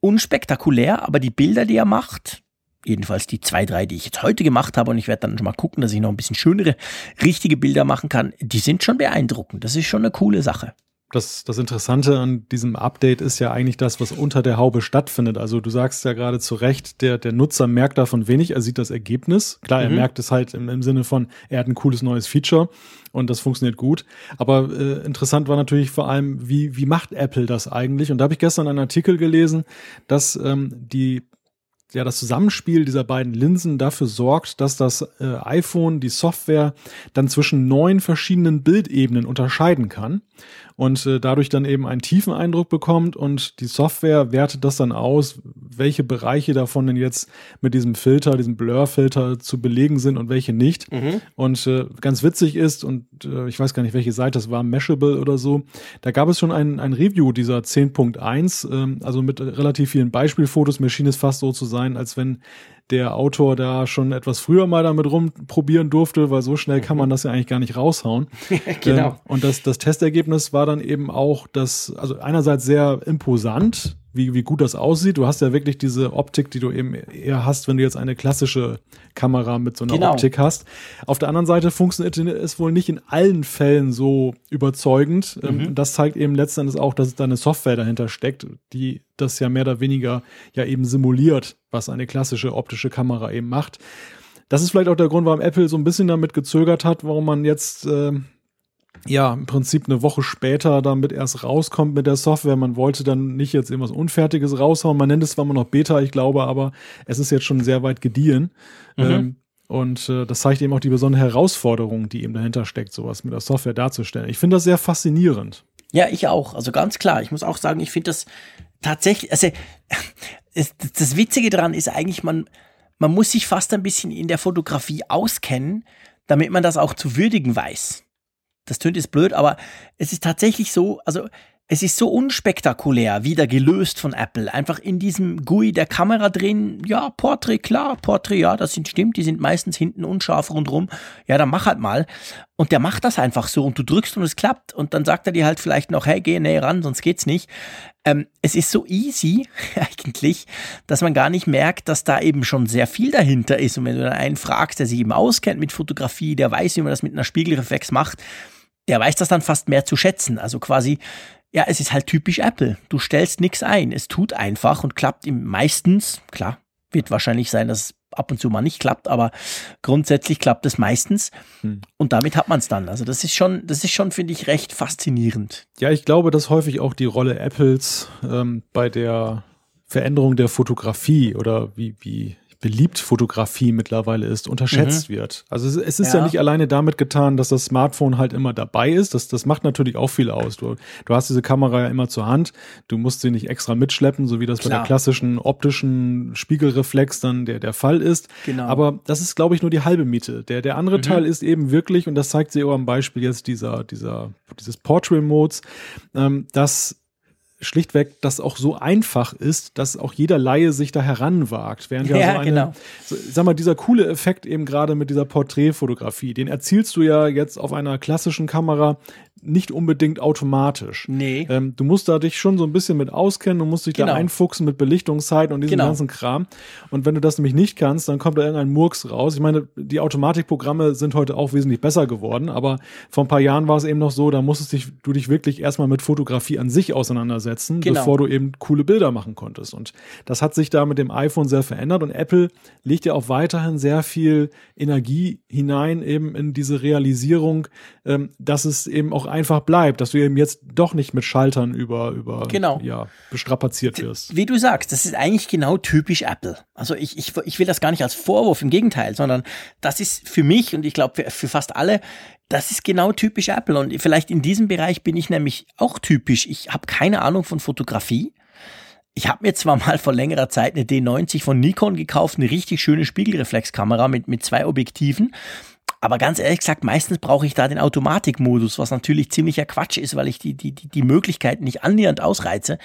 unspektakulär, aber die Bilder, die er macht, jedenfalls die zwei, drei, die ich jetzt heute gemacht habe, und ich werde dann schon mal gucken, dass ich noch ein bisschen schönere, richtige Bilder machen kann, die sind schon beeindruckend. Das ist schon eine coole Sache das, das Interessante an diesem Update ist ja eigentlich das, was unter der Haube stattfindet. Also du sagst ja gerade zu Recht, der, der Nutzer merkt davon wenig, er sieht das Ergebnis. Klar, mhm. er merkt es halt im, im Sinne von, er hat ein cooles neues Feature und das funktioniert gut. Aber äh, interessant war natürlich vor allem, wie, wie macht Apple das eigentlich? Und da habe ich gestern einen Artikel gelesen, dass ähm, die ja, das Zusammenspiel dieser beiden Linsen dafür sorgt, dass das äh, iPhone, die Software, dann zwischen neun verschiedenen Bildebenen unterscheiden kann und äh, dadurch dann eben einen tiefen Eindruck bekommt und die Software wertet das dann aus, welche Bereiche davon denn jetzt mit diesem Filter, diesem Blur-Filter zu belegen sind und welche nicht. Mhm. Und äh, ganz witzig ist, und äh, ich weiß gar nicht, welche Seite das war, Mashable oder so, da gab es schon ein, ein Review dieser 10.1, ähm, also mit relativ vielen Beispielfotos. Mir schien es fast so zu sein, als wenn der Autor da schon etwas früher mal damit rumprobieren durfte, weil so schnell kann man das ja eigentlich gar nicht raushauen. [LAUGHS] genau. Ähm, und das, das Testergebnis war dann eben auch, dass, also einerseits sehr imposant, wie, wie gut das aussieht. Du hast ja wirklich diese Optik, die du eben eher hast, wenn du jetzt eine klassische Kamera mit so einer genau. Optik hast. Auf der anderen Seite funktioniert es wohl nicht in allen Fällen so überzeugend. Ähm, mhm. Das zeigt eben letztendlich auch, dass da eine Software dahinter steckt, die das ja mehr oder weniger ja eben simuliert, was eine klassische optische Kamera eben macht. Das ist vielleicht auch der Grund, warum Apple so ein bisschen damit gezögert hat, warum man jetzt äh, ja, im Prinzip eine Woche später damit erst rauskommt mit der Software. Man wollte dann nicht jetzt irgendwas Unfertiges raushauen. Man nennt es zwar immer noch Beta, ich glaube, aber es ist jetzt schon sehr weit gediehen. Mhm. Ähm, Und äh, das zeigt eben auch die besondere Herausforderung, die eben dahinter steckt, sowas mit der Software darzustellen. Ich finde das sehr faszinierend. Ja, ich auch. Also ganz klar. Ich muss auch sagen, ich finde das tatsächlich, also [LAUGHS] das Witzige daran ist eigentlich, man, man muss sich fast ein bisschen in der Fotografie auskennen, damit man das auch zu würdigen weiß. Das tönt jetzt blöd, aber es ist tatsächlich so, also es ist so unspektakulär wieder gelöst von Apple. Einfach in diesem GUI der Kamera drin, ja, Portrait, klar, Portrait, ja, das sind, stimmt, die sind meistens hinten unscharf rundrum. Ja, dann mach halt mal. Und der macht das einfach so und du drückst und es klappt. Und dann sagt er dir halt vielleicht noch, hey, geh näher ran, sonst geht's nicht. Ähm, es ist so easy [LAUGHS] eigentlich, dass man gar nicht merkt, dass da eben schon sehr viel dahinter ist. Und wenn du dann einen fragst, der sich eben auskennt mit Fotografie, der weiß, wie man das mit einer Spiegelreflex macht, der weiß das dann fast mehr zu schätzen. Also quasi, ja, es ist halt typisch Apple. Du stellst nichts ein. Es tut einfach und klappt im meistens, klar, wird wahrscheinlich sein, dass es ab und zu mal nicht klappt, aber grundsätzlich klappt es meistens. Hm. Und damit hat man es dann. Also das ist schon, das ist schon, finde ich, recht faszinierend. Ja, ich glaube, dass häufig auch die Rolle Apples ähm, bei der Veränderung der Fotografie oder wie, wie beliebt Fotografie mittlerweile ist, unterschätzt mhm. wird. Also es, es ist ja. ja. nicht alleine damit getan, dass das Smartphone halt immer dabei ist. Das, das macht natürlich auch viel aus. Du, du hast diese Kamera ja immer zur Hand. Du musst sie nicht extra mitschleppen, so wie das Klar. bei der klassischen optischen Spiegelreflex dann der, der Fall ist. Genau. Aber das ist, glaube ich, nur die halbe Miete. Der, der andere mhm. Teil ist eben wirklich, und das zeigt sich auch am Beispiel jetzt dieser, dieser, dieses Portrait Modes, ähm, dass schlichtweg das auch so einfach ist, dass auch jeder Laie sich da heranwagt. Während ja, ja so eine, genau. so, sag mal, dieser coole Effekt eben gerade mit dieser Porträtfotografie, den erzielst du ja jetzt auf einer klassischen Kamera nicht unbedingt automatisch. Nee. Ähm, du musst da dich schon so ein bisschen mit auskennen, du musst dich genau. da einfuchsen mit Belichtungszeiten und diesem genau. ganzen Kram. Und wenn du das nämlich nicht kannst, dann kommt da irgendein Murks raus. Ich meine, die Automatikprogramme sind heute auch wesentlich besser geworden, aber vor ein paar Jahren war es eben noch so, da musstest dich, du dich wirklich erstmal mit Fotografie an sich auseinandersetzen, genau. bevor du eben coole Bilder machen konntest. Und das hat sich da mit dem iPhone sehr verändert und Apple legt ja auch weiterhin sehr viel Energie hinein eben in diese Realisierung, ähm, dass es eben auch einfach bleibt, dass du eben jetzt doch nicht mit Schaltern über, über genau. ja, bestrapaziert wirst. Wie du sagst, das ist eigentlich genau typisch Apple. Also ich, ich, ich will das gar nicht als Vorwurf, im Gegenteil, sondern das ist für mich und ich glaube für, für fast alle das ist genau typisch Apple. Und vielleicht in diesem Bereich bin ich nämlich auch typisch. Ich habe keine Ahnung von Fotografie. Ich habe mir zwar mal vor längerer Zeit eine D90 von Nikon gekauft, eine richtig schöne Spiegelreflexkamera mit, mit zwei Objektiven. Aber ganz ehrlich gesagt, meistens brauche ich da den Automatikmodus, was natürlich ziemlicher Quatsch ist, weil ich die, die, die Möglichkeiten nicht annähernd ausreize.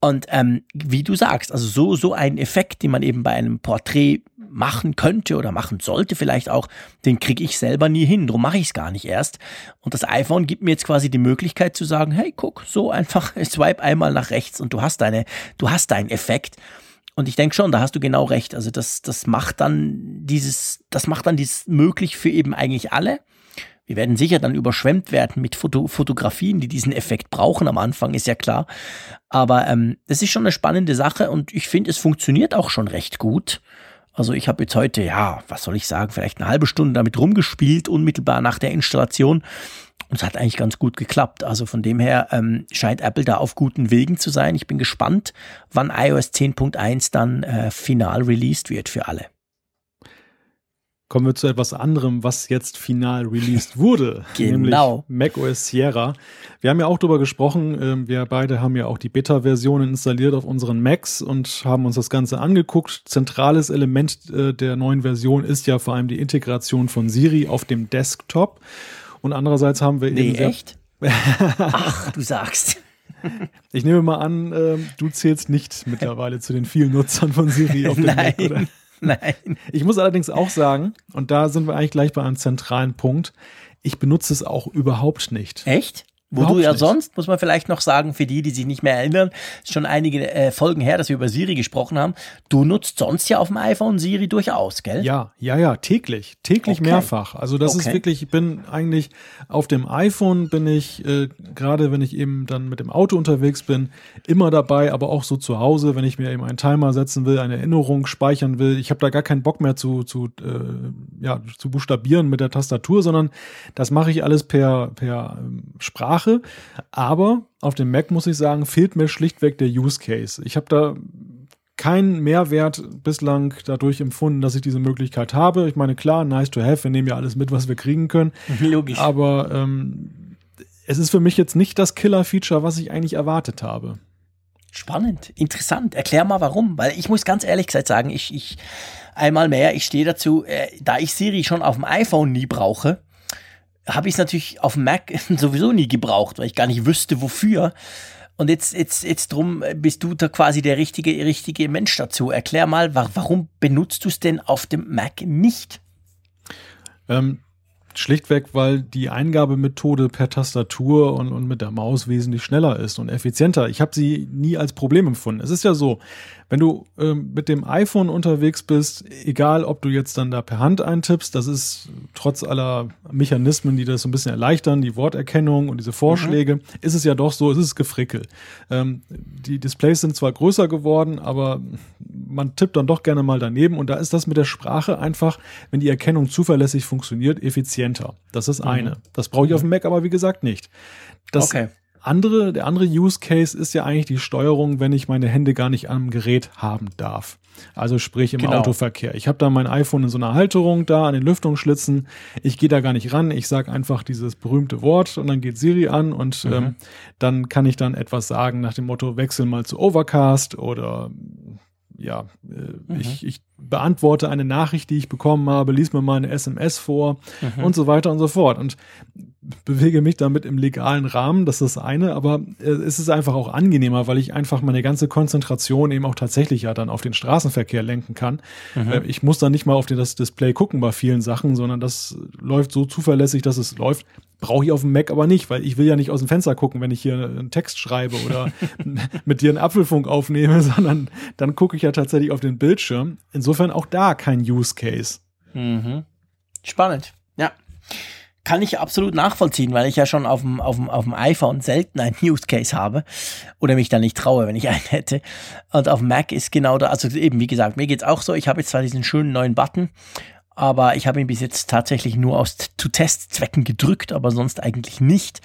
Und ähm, wie du sagst, also so, so ein Effekt, den man eben bei einem Porträt machen könnte oder machen sollte vielleicht auch, den kriege ich selber nie hin. Darum mache ich es gar nicht erst. Und das iPhone gibt mir jetzt quasi die Möglichkeit zu sagen, hey, guck, so einfach [LAUGHS] swipe einmal nach rechts und du hast deine, du hast deinen Effekt. Und ich denke schon, da hast du genau recht. Also das, das macht dann dieses, das macht dann dieses möglich für eben eigentlich alle. Wir werden sicher dann überschwemmt werden mit Foto Fotografien, die diesen Effekt brauchen am Anfang, ist ja klar. Aber ähm, das ist schon eine spannende Sache und ich finde, es funktioniert auch schon recht gut. Also ich habe jetzt heute, ja, was soll ich sagen, vielleicht eine halbe Stunde damit rumgespielt, unmittelbar nach der Installation. Und es hat eigentlich ganz gut geklappt. Also von dem her ähm, scheint Apple da auf guten Wegen zu sein. Ich bin gespannt, wann iOS 10.1 dann äh, final released wird für alle. Kommen wir zu etwas anderem, was jetzt final released wurde. [LAUGHS] genau. Nämlich macOS Sierra. Wir haben ja auch darüber gesprochen. Ähm, wir beide haben ja auch die Beta-Versionen installiert auf unseren Macs und haben uns das Ganze angeguckt. Zentrales Element äh, der neuen Version ist ja vor allem die Integration von Siri auf dem Desktop. Und andererseits haben wir nee, eben. echt? Ach, du sagst. [LAUGHS] Ich nehme mal an, äh, du zählst nicht mittlerweile zu den vielen Nutzern von Siri auf dem Nein. Mac, oder? [LAUGHS] Nein. Ich muss allerdings auch sagen, und da sind wir eigentlich gleich bei einem zentralen Punkt, ich benutze es auch überhaupt nicht. Echt? Wo Überhaupt du ja nicht. sonst, muss man vielleicht noch sagen, für die, die sich nicht mehr erinnern, ist schon einige äh, Folgen her, dass wir über Siri gesprochen haben. Du nutzt sonst ja auf dem iPhone Siri durchaus, gell? Ja, ja, ja, täglich. Täglich okay. mehrfach. Also das okay. ist wirklich, ich bin eigentlich auf dem iPhone bin ich, äh, gerade wenn ich eben dann mit dem Auto unterwegs bin, immer dabei, aber auch so zu Hause, wenn ich mir eben einen Timer setzen will, eine Erinnerung speichern will. Ich habe da gar keinen Bock mehr zu, zu, äh, ja, zu buchstabieren mit der Tastatur, sondern das mache ich alles per, per ähm, Sprache Sprache, aber auf dem Mac muss ich sagen, fehlt mir schlichtweg der Use Case. Ich habe da keinen Mehrwert bislang dadurch empfunden, dass ich diese Möglichkeit habe. Ich meine, klar, nice to have, wir nehmen ja alles mit, was wir kriegen können. [LAUGHS] Logisch. Aber ähm, es ist für mich jetzt nicht das Killer-Feature, was ich eigentlich erwartet habe. Spannend, interessant. Erklär mal warum, weil ich muss ganz ehrlich gesagt sagen, ich, ich einmal mehr, ich stehe dazu, äh, da ich Siri schon auf dem iPhone nie brauche, habe ich es natürlich auf dem Mac [LAUGHS] sowieso nie gebraucht, weil ich gar nicht wüsste, wofür. Und jetzt, jetzt, jetzt drum bist du da quasi der richtige, richtige Mensch dazu. Erklär mal, warum benutzt du es denn auf dem Mac nicht? Ähm, Schlichtweg, weil die Eingabemethode per Tastatur und, und mit der Maus wesentlich schneller ist und effizienter. Ich habe sie nie als Problem empfunden. Es ist ja so, wenn du ähm, mit dem iPhone unterwegs bist, egal ob du jetzt dann da per Hand eintippst, das ist trotz aller Mechanismen, die das so ein bisschen erleichtern, die Worterkennung und diese Vorschläge, mhm. ist es ja doch so, es ist gefrickel. Ähm, die Displays sind zwar größer geworden, aber man tippt dann doch gerne mal daneben und da ist das mit der Sprache einfach, wenn die Erkennung zuverlässig funktioniert, effizienter. Das ist eine. Mhm. Das brauche ich auf dem Mac aber wie gesagt nicht. Das okay andere, der andere Use Case ist ja eigentlich die Steuerung, wenn ich meine Hände gar nicht am Gerät haben darf. Also sprich im genau. Autoverkehr. Ich habe da mein iPhone in so einer Halterung da an den Lüftungsschlitzen. Ich gehe da gar nicht ran. Ich sage einfach dieses berühmte Wort und dann geht Siri an und mhm. ähm, dann kann ich dann etwas sagen nach dem Motto, wechsel mal zu Overcast oder ja, äh, mhm. ich, ich beantworte eine Nachricht, die ich bekommen habe, lies mir mal eine SMS vor mhm. und so weiter und so fort. Und bewege mich damit im legalen Rahmen, das ist das eine, aber äh, es ist einfach auch angenehmer, weil ich einfach meine ganze Konzentration eben auch tatsächlich ja dann auf den Straßenverkehr lenken kann. Mhm. Äh, ich muss dann nicht mal auf das Display gucken bei vielen Sachen, sondern das läuft so zuverlässig, dass es läuft. Brauche ich auf dem Mac aber nicht, weil ich will ja nicht aus dem Fenster gucken, wenn ich hier einen Text schreibe oder [LAUGHS] mit dir einen Apfelfunk aufnehme, sondern dann gucke ich ja tatsächlich auf den Bildschirm. Insofern auch da kein Use Case. Mhm. Spannend. Ja kann ich absolut nachvollziehen, weil ich ja schon auf dem, auf dem, auf dem iPhone selten einen [LAUGHS] Use Case habe oder mich da nicht traue, wenn ich einen hätte. Und auf Mac ist genau da, also eben, wie gesagt, mir geht's auch so. Ich habe jetzt zwar diesen schönen neuen Button, aber ich habe ihn bis jetzt tatsächlich nur aus zu Testzwecken gedrückt, aber sonst eigentlich nicht.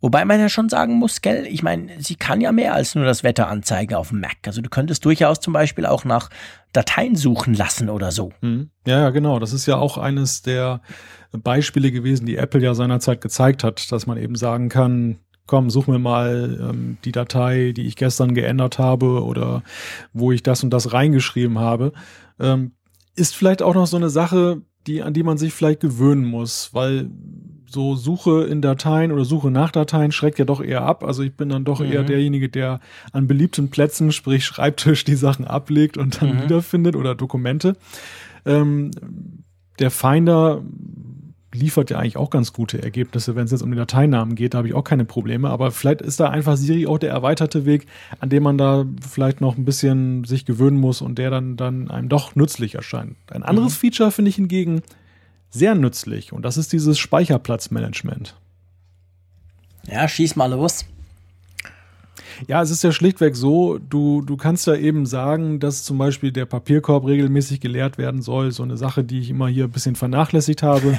Wobei man ja schon sagen muss, gell, ich meine, sie kann ja mehr als nur das Wetter anzeigen auf dem Mac. Also du könntest durchaus zum Beispiel auch nach Dateien suchen lassen oder so. Hm. Ja, ja, genau. Das ist ja auch eines der Beispiele gewesen, die Apple ja seinerzeit gezeigt hat, dass man eben sagen kann, komm, such mir mal ähm, die Datei, die ich gestern geändert habe oder wo ich das und das reingeschrieben habe. Ähm, ist vielleicht auch noch so eine Sache, die, an die man sich vielleicht gewöhnen muss, weil so Suche in Dateien oder Suche nach Dateien schreckt ja doch eher ab. Also ich bin dann doch mhm. eher derjenige, der an beliebten Plätzen, sprich Schreibtisch, die Sachen ablegt und dann mhm. wiederfindet oder Dokumente. Ähm, der Finder liefert ja eigentlich auch ganz gute Ergebnisse, wenn es jetzt um die Dateinamen geht, da habe ich auch keine Probleme. Aber vielleicht ist da einfach Siri auch der erweiterte Weg, an dem man da vielleicht noch ein bisschen sich gewöhnen muss und der dann, dann einem doch nützlich erscheint. Ein anderes mhm. Feature finde ich hingegen sehr nützlich und das ist dieses Speicherplatzmanagement. Ja, schieß mal los. Ja, es ist ja schlichtweg so, du, du kannst ja eben sagen, dass zum Beispiel der Papierkorb regelmäßig geleert werden soll. So eine Sache, die ich immer hier ein bisschen vernachlässigt habe.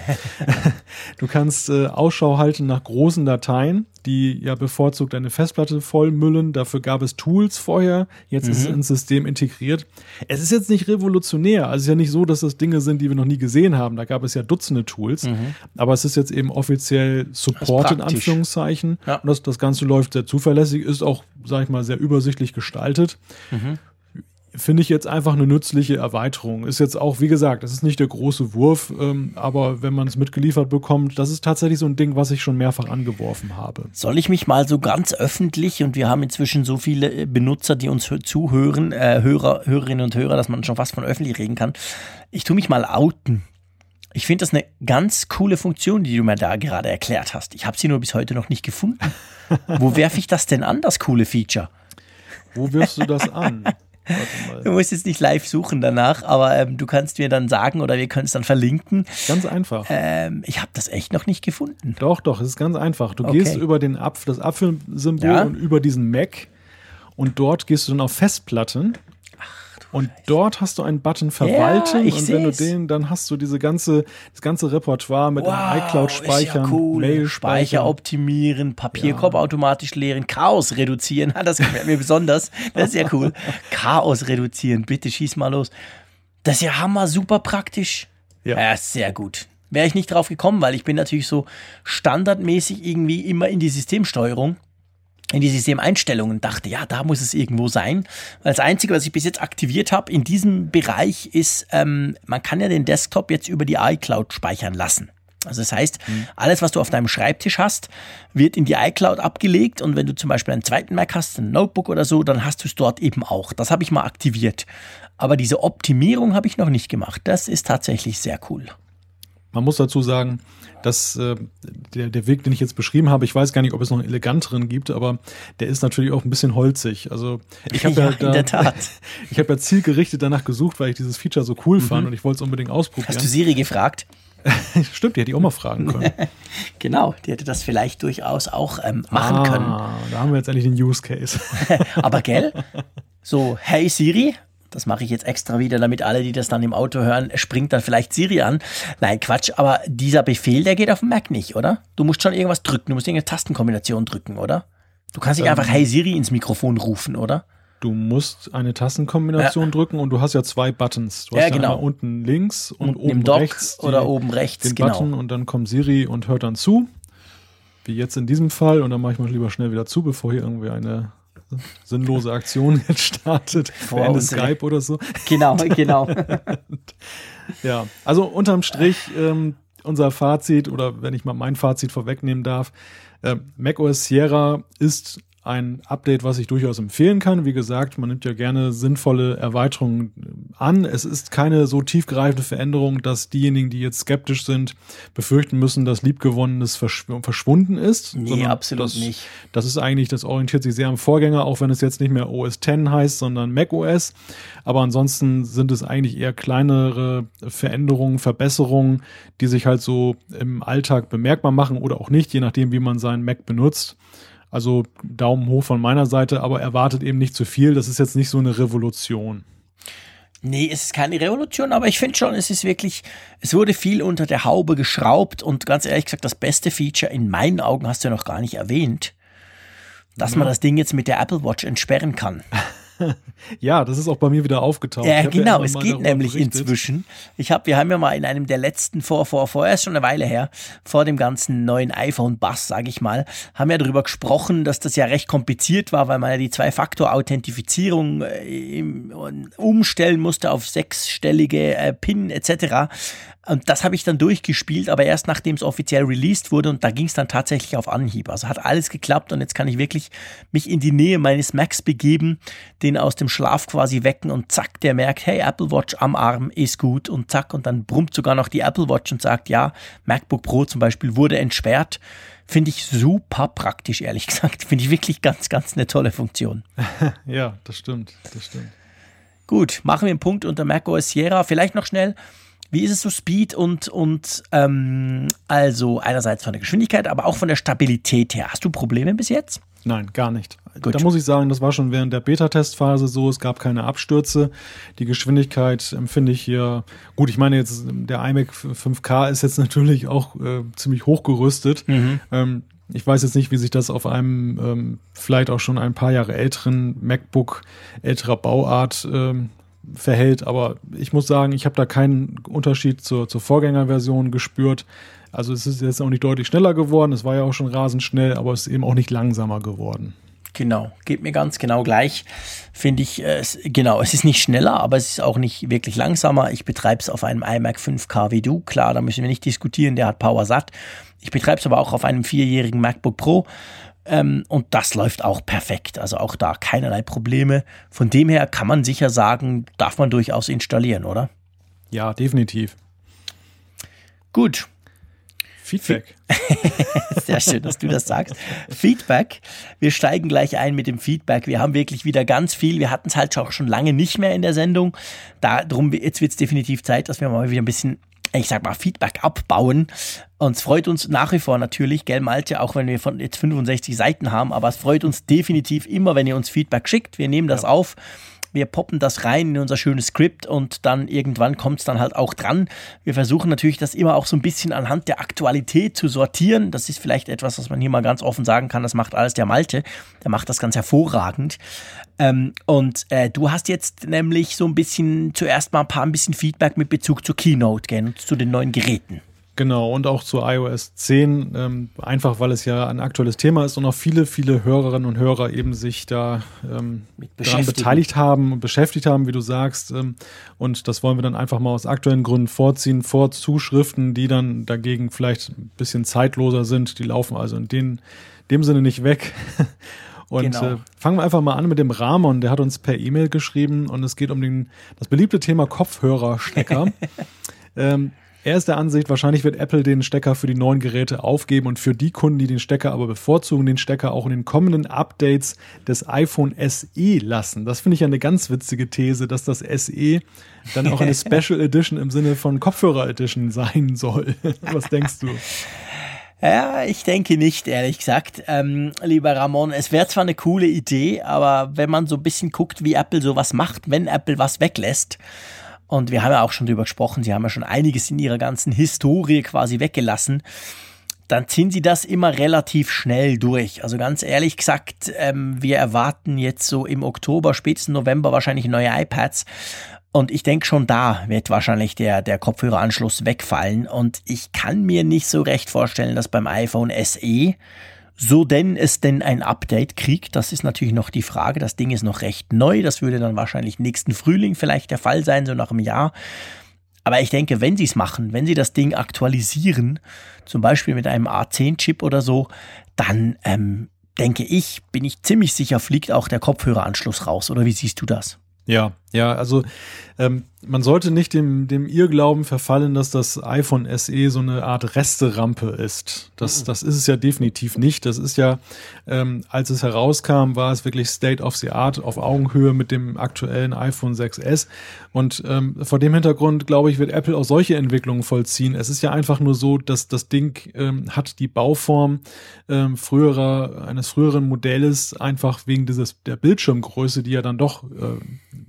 [LAUGHS] du kannst äh, Ausschau halten nach großen Dateien die ja bevorzugt eine Festplatte vollmüllen. Dafür gab es Tools vorher. Jetzt mhm. ist es ins System integriert. Es ist jetzt nicht revolutionär. Also es ist ja nicht so, dass das Dinge sind, die wir noch nie gesehen haben. Da gab es ja Dutzende Tools. Mhm. Aber es ist jetzt eben offiziell Support in Anführungszeichen. Ja. Und das, das Ganze läuft sehr zuverlässig, ist auch, sag ich mal, sehr übersichtlich gestaltet. Mhm finde ich jetzt einfach eine nützliche Erweiterung. Ist jetzt auch, wie gesagt, das ist nicht der große Wurf, ähm, aber wenn man es mitgeliefert bekommt, das ist tatsächlich so ein Ding, was ich schon mehrfach angeworfen habe. Soll ich mich mal so ganz öffentlich, und wir haben inzwischen so viele äh, Benutzer, die uns zuhören, äh, Hörer, Hörerinnen und Hörer, dass man schon fast von öffentlich reden kann. Ich tue mich mal outen. Ich finde das eine ganz coole Funktion, die du mir da gerade erklärt hast. Ich habe sie nur bis heute noch nicht gefunden. [LAUGHS] Wo werfe ich das denn an, das coole Feature? Wo wirfst du das an? [LAUGHS] Du musst jetzt nicht live suchen danach, aber ähm, du kannst mir dann sagen oder wir können es dann verlinken. Ganz einfach. Ähm, ich habe das echt noch nicht gefunden. Doch, doch, es ist ganz einfach. Du okay. gehst über den Apf das Apfelsymbol ja. und über diesen Mac und dort gehst du dann auf Festplatten und dort hast du einen Button verwalten ja, und wenn du den, dann hast du diese ganze, das ganze Repertoire mit wow, iCloud speichern, ja cool. Mail Speicher optimieren, Papierkorb ja. automatisch leeren, Chaos reduzieren. [LAUGHS] Das gefällt mir besonders. Das ist ja cool. Chaos reduzieren, bitte schieß mal los. Das ist ja hammer, super praktisch. Ja. ja, sehr gut. Wäre ich nicht drauf gekommen, weil ich bin natürlich so standardmäßig irgendwie immer in die Systemsteuerung in die Systemeinstellungen dachte, ja, da muss es irgendwo sein. Weil das Einzige, was ich bis jetzt aktiviert habe in diesem Bereich ist, ähm, man kann ja den Desktop jetzt über die iCloud speichern lassen. Also das heißt, mhm. alles, was du auf deinem Schreibtisch hast, wird in die iCloud abgelegt und wenn du zum Beispiel einen zweiten Mac hast, ein Notebook oder so, dann hast du es dort eben auch. Das habe ich mal aktiviert. Aber diese Optimierung habe ich noch nicht gemacht. Das ist tatsächlich sehr cool. Man muss dazu sagen, dass äh, der, der Weg, den ich jetzt beschrieben habe, ich weiß gar nicht, ob es noch einen eleganteren gibt, aber der ist natürlich auch ein bisschen holzig. Also ich habe [LAUGHS] ja, ja da, in der Tat. [LAUGHS] ich habe ja zielgerichtet danach gesucht, weil ich dieses Feature so cool mhm. fand und ich wollte es unbedingt ausprobieren. Hast du Siri gefragt? [LAUGHS] Stimmt, die hätte ich auch mal fragen können. genau, die hätte das vielleicht durchaus auch ähm, machen ah, können. Da haben wir jetzt endlich den Use Case. aber gell? So, hey Siri, das mache ich jetzt extra wieder, damit alle, die das dann im Auto hören, springt dann vielleicht Siri an. Nein, Quatsch, aber dieser Befehl, der geht auf dem Mac nicht, oder? Du musst schon irgendwas drücken, du musst irgendeine Tastenkombination drücken, oder? Du kannst nicht ähm, einfach Hey Siri ins Mikrofon rufen, oder? Du musst eine Tastenkombination ja. drücken und du hast ja zwei Buttons. Du hast ja, genau. unten links und, und oben rechts. Die, oder oben rechts, den genau. Button und dann kommt Siri und hört dann zu. Wie jetzt in diesem Fall. Und dann mache ich mal lieber schnell wieder zu, bevor hier irgendwie eine [LAUGHS] sinnlose Aktion jetzt startet, Vor Ende Skype oder so. Genau, [LAUGHS] genau. ja, also unterm Strich ähm, unser Fazit oder wenn ich mal mein Fazit vorwegnehmen darf, äh, macOS Sierra ist ein Update, was ich durchaus empfehlen kann. Wie gesagt, man nimmt ja gerne sinnvolle Erweiterungen an. Es ist keine so tiefgreifende Veränderung, dass diejenigen, die jetzt skeptisch sind, befürchten müssen, dass Liebgewonnenes verschw verschwunden ist. Nee, absolut das, nicht. Das ist eigentlich, das orientiert sich sehr am Vorgänger, auch wenn es jetzt nicht mehr OS X heißt, sondern macOS. Aber ansonsten sind es eigentlich eher kleinere Veränderungen, Verbesserungen, die sich halt so im Alltag bemerkbar machen oder auch nicht, je nachdem, wie man seinen Mac benutzt. Also Daumen hoch von meiner Seite, aber erwartet eben nicht zu viel. Das ist jetzt nicht so eine Revolution. Nee, es ist keine Revolution, aber ich finde schon, es ist wirklich, es wurde viel unter der Haube geschraubt und ganz ehrlich gesagt, das beste Feature in meinen Augen hast du ja noch gar nicht erwähnt, dass ja. man das Ding jetzt mit der Apple Watch entsperren kann. [LAUGHS] [LAUGHS] ja, das ist auch bei mir wieder aufgetaucht. Ja, genau, ja es geht nämlich berichtet. inzwischen. Ich habe, wir haben ja mal in einem der letzten vor, vor, vor, erst schon eine Weile her, vor dem ganzen neuen iPhone-Bass, sage ich mal, haben ja darüber gesprochen, dass das ja recht kompliziert war, weil man ja die Zwei-Faktor-Authentifizierung äh, umstellen musste auf sechsstellige äh, PIN etc. Und das habe ich dann durchgespielt, aber erst nachdem es offiziell released wurde und da ging es dann tatsächlich auf Anhieb. Also hat alles geklappt und jetzt kann ich wirklich mich in die Nähe meines Macs begeben, den aus dem Schlaf quasi wecken und zack, der merkt, hey, Apple Watch am Arm ist gut und zack und dann brummt sogar noch die Apple Watch und sagt, ja, MacBook Pro zum Beispiel wurde entsperrt. Finde ich super praktisch, ehrlich [LAUGHS] gesagt. Finde ich wirklich ganz, ganz eine tolle Funktion. [LAUGHS] ja, das stimmt, das stimmt. Gut, machen wir einen Punkt unter macOS Sierra. Vielleicht noch schnell wie ist es so Speed und, und ähm, also einerseits von der Geschwindigkeit, aber auch von der Stabilität her? Hast du Probleme bis jetzt? Nein, gar nicht. Gut. Da muss ich sagen, das war schon während der Beta-Testphase so. Es gab keine Abstürze. Die Geschwindigkeit empfinde ich hier gut. Ich meine jetzt, der iMac 5K ist jetzt natürlich auch äh, ziemlich hochgerüstet. Mhm. Ähm, ich weiß jetzt nicht, wie sich das auf einem ähm, vielleicht auch schon ein paar Jahre älteren MacBook älterer Bauart ähm, verhält. Aber ich muss sagen, ich habe da keinen Unterschied zur, zur Vorgängerversion gespürt. Also es ist jetzt auch nicht deutlich schneller geworden. Es war ja auch schon rasend schnell, aber es ist eben auch nicht langsamer geworden. Genau, geht mir ganz genau gleich. Finde ich, äh, genau, es ist nicht schneller, aber es ist auch nicht wirklich langsamer. Ich betreibe es auf einem iMac 5K wie du. Klar, da müssen wir nicht diskutieren, der hat Power satt. Ich betreibe es aber auch auf einem vierjährigen MacBook Pro. Ähm, und das läuft auch perfekt. Also auch da keinerlei Probleme. Von dem her kann man sicher sagen, darf man durchaus installieren, oder? Ja, definitiv. Gut. Feedback. [LAUGHS] Sehr schön, dass du das sagst. Feedback. Wir steigen gleich ein mit dem Feedback. Wir haben wirklich wieder ganz viel. Wir hatten es halt auch schon lange nicht mehr in der Sendung. Darum, jetzt wird es definitiv Zeit, dass wir mal wieder ein bisschen ich sag mal, Feedback abbauen. Und es freut uns nach wie vor natürlich, gell, Malte, auch wenn wir von jetzt 65 Seiten haben, aber es freut uns definitiv immer, wenn ihr uns Feedback schickt. Wir nehmen das ja. auf. wir poppen das rein in unser schönes Skript und dann irgendwann kommt es dann halt auch dran. Wir versuchen natürlich das immer auch so ein bisschen anhand der Aktualität zu sortieren. Das ist vielleicht etwas, was man hier mal ganz offen sagen kann. Das macht alles der Malte. Der macht das ganz hervorragend. Ähm, und äh, du hast jetzt nämlich so ein bisschen zuerst mal ein paar ein bisschen Feedback mit Bezug zur Keynote, gell, und zu den neuen Geräten. Genau, und auch zu iOS 10, ähm, einfach weil es ja ein aktuelles Thema ist und auch viele, viele Hörerinnen und Hörer eben sich da ähm, daran beteiligt haben und beschäftigt haben, wie du sagst. Ähm, und das wollen wir dann einfach mal aus aktuellen Gründen vorziehen, vor Zuschriften, die dann dagegen vielleicht ein bisschen zeitloser sind. Die laufen also in den, dem Sinne nicht weg. [LAUGHS] Und genau. äh, fangen wir einfach mal an mit dem Ramon, der hat uns per E-Mail geschrieben und es geht um den, das beliebte Thema Kopfhörerstecker. [LAUGHS] ähm, er ist der Ansicht, wahrscheinlich wird Apple den Stecker für die neuen Geräte aufgeben und für die Kunden, die den Stecker aber bevorzugen, den Stecker auch in den kommenden Updates des iPhone SE lassen. Das finde ich eine ganz witzige These, dass das SE dann auch eine [LAUGHS] Special Edition im Sinne von Kopfhörer Edition sein soll. [LAUGHS] Was denkst du? Ja, ich denke nicht, ehrlich gesagt. Ähm, lieber Ramon, es wäre zwar eine coole Idee, aber wenn man so ein bisschen guckt, wie Apple sowas macht, wenn Apple was weglässt, und wir haben ja auch schon drüber gesprochen, sie haben ja schon einiges in ihrer ganzen Historie quasi weggelassen. Dann ziehen sie das immer relativ schnell durch. Also ganz ehrlich gesagt, ähm, wir erwarten jetzt so im Oktober, spätestens November wahrscheinlich neue iPads. Und ich denke schon da wird wahrscheinlich der, der Kopfhöreranschluss wegfallen. Und ich kann mir nicht so recht vorstellen, dass beim iPhone SE so denn es denn ein Update kriegt, das ist natürlich noch die Frage. Das Ding ist noch recht neu. Das würde dann wahrscheinlich nächsten Frühling vielleicht der Fall sein, so nach einem Jahr. Aber ich denke, wenn sie es machen, wenn sie das Ding aktualisieren, zum Beispiel mit einem A10-Chip oder so, dann ähm, denke ich, bin ich ziemlich sicher, fliegt auch der Kopfhöreranschluss raus. Oder wie siehst du das? Ja, ja, also ähm, man sollte nicht dem, dem Irrglauben verfallen, dass das iPhone SE so eine Art Resterampe ist. Das, mhm. das ist es ja definitiv nicht. Das ist ja, ähm, als es herauskam, war es wirklich State of the Art auf Augenhöhe mit dem aktuellen iPhone 6S. Und ähm, vor dem Hintergrund, glaube ich, wird Apple auch solche Entwicklungen vollziehen. Es ist ja einfach nur so, dass das Ding ähm, hat die Bauform ähm, früherer, eines früheren Modells, einfach wegen dieses der Bildschirmgröße, die ja dann doch äh,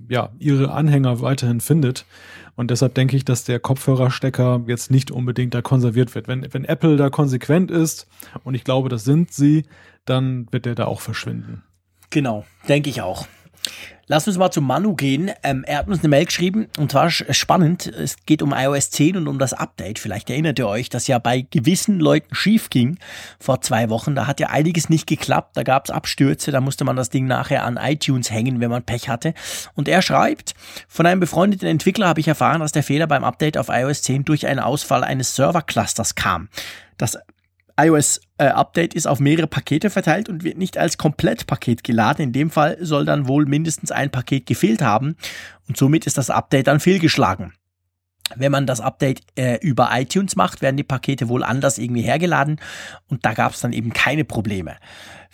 ja ihre Anhänger weiterhin findet. Und deshalb denke ich, dass der Kopfhörerstecker jetzt nicht unbedingt da konserviert wird. Wenn, wenn Apple da konsequent ist, und ich glaube, das sind sie, dann wird der da auch verschwinden. Genau, denke ich auch. Lass uns mal zu Manu gehen. Ähm, er hat uns eine Mail geschrieben und zwar spannend. Es geht um iOS 10 und um das Update. Vielleicht erinnert ihr euch, dass ja bei gewissen Leuten schief ging vor zwei Wochen. Da hat ja einiges nicht geklappt. Da gab es Abstürze. Da musste man das Ding nachher an iTunes hängen, wenn man Pech hatte. Und er schreibt, von einem befreundeten Entwickler habe ich erfahren, dass der Fehler beim Update auf iOS 10 durch einen Ausfall eines Serverclusters kam. Das iOS-Update äh, ist auf mehrere Pakete verteilt und wird nicht als Komplettpaket geladen. In dem Fall soll dann wohl mindestens ein Paket gefehlt haben und somit ist das Update dann fehlgeschlagen. Wenn man das Update äh, über iTunes macht, werden die Pakete wohl anders irgendwie hergeladen und da gab es dann eben keine Probleme.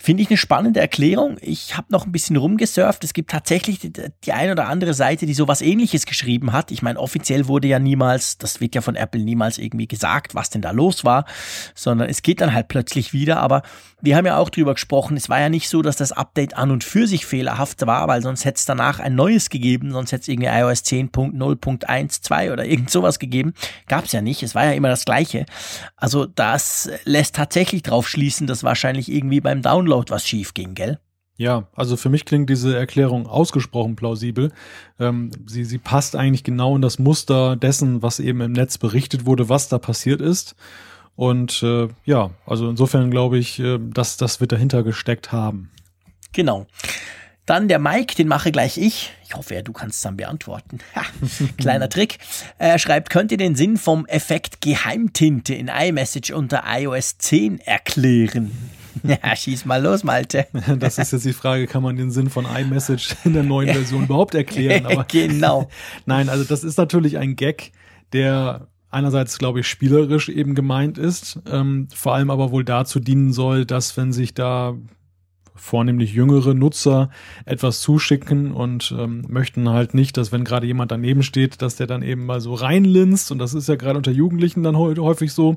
Finde ich eine spannende Erklärung. Ich habe noch ein bisschen rumgesurft. Es gibt tatsächlich die, die eine oder andere Seite, die sowas ähnliches geschrieben hat. Ich meine, offiziell wurde ja niemals, das wird ja von Apple niemals irgendwie gesagt, was denn da los war, sondern es geht dann halt plötzlich wieder. Aber wir haben ja auch drüber gesprochen, es war ja nicht so, dass das Update an und für sich fehlerhaft war, weil sonst hätte es danach ein neues gegeben, sonst hätte es irgendwie iOS 10.0.12 oder irgend sowas gegeben. Gab es ja nicht, es war ja immer das gleiche. Also das lässt tatsächlich drauf schließen, dass wahrscheinlich irgendwie beim Download was schief ging, gell? Ja, also für mich klingt diese Erklärung ausgesprochen plausibel. Ähm, sie, sie passt eigentlich genau in das Muster dessen, was eben im Netz berichtet wurde, was da passiert ist. Und äh, ja, also insofern glaube ich, äh, dass das wird dahinter gesteckt haben. Genau. Dann der Mike, den mache gleich ich. Ich hoffe, ja, du kannst es dann beantworten. Ha, [LAUGHS] kleiner Trick. Er schreibt, könnt ihr den Sinn vom Effekt Geheimtinte in iMessage unter iOS 10 erklären? [LAUGHS] Ja, schieß mal los, Malte. [LAUGHS] Das ist jetzt die Frage, kann man den Sinn von iMessage in der neuen Version [LAUGHS] überhaupt erklären? Aber genau. Nein, also das ist natürlich ein Gag, der einerseits, glaube ich, spielerisch eben gemeint ist, ähm, vor allem aber wohl dazu dienen soll, dass wenn sich da vornehmlich jüngere Nutzer etwas zuschicken und ähm, möchten halt nicht, dass wenn gerade jemand daneben steht, dass der dann eben mal so reinlinst. Und das ist ja gerade unter Jugendlichen dann häufig so,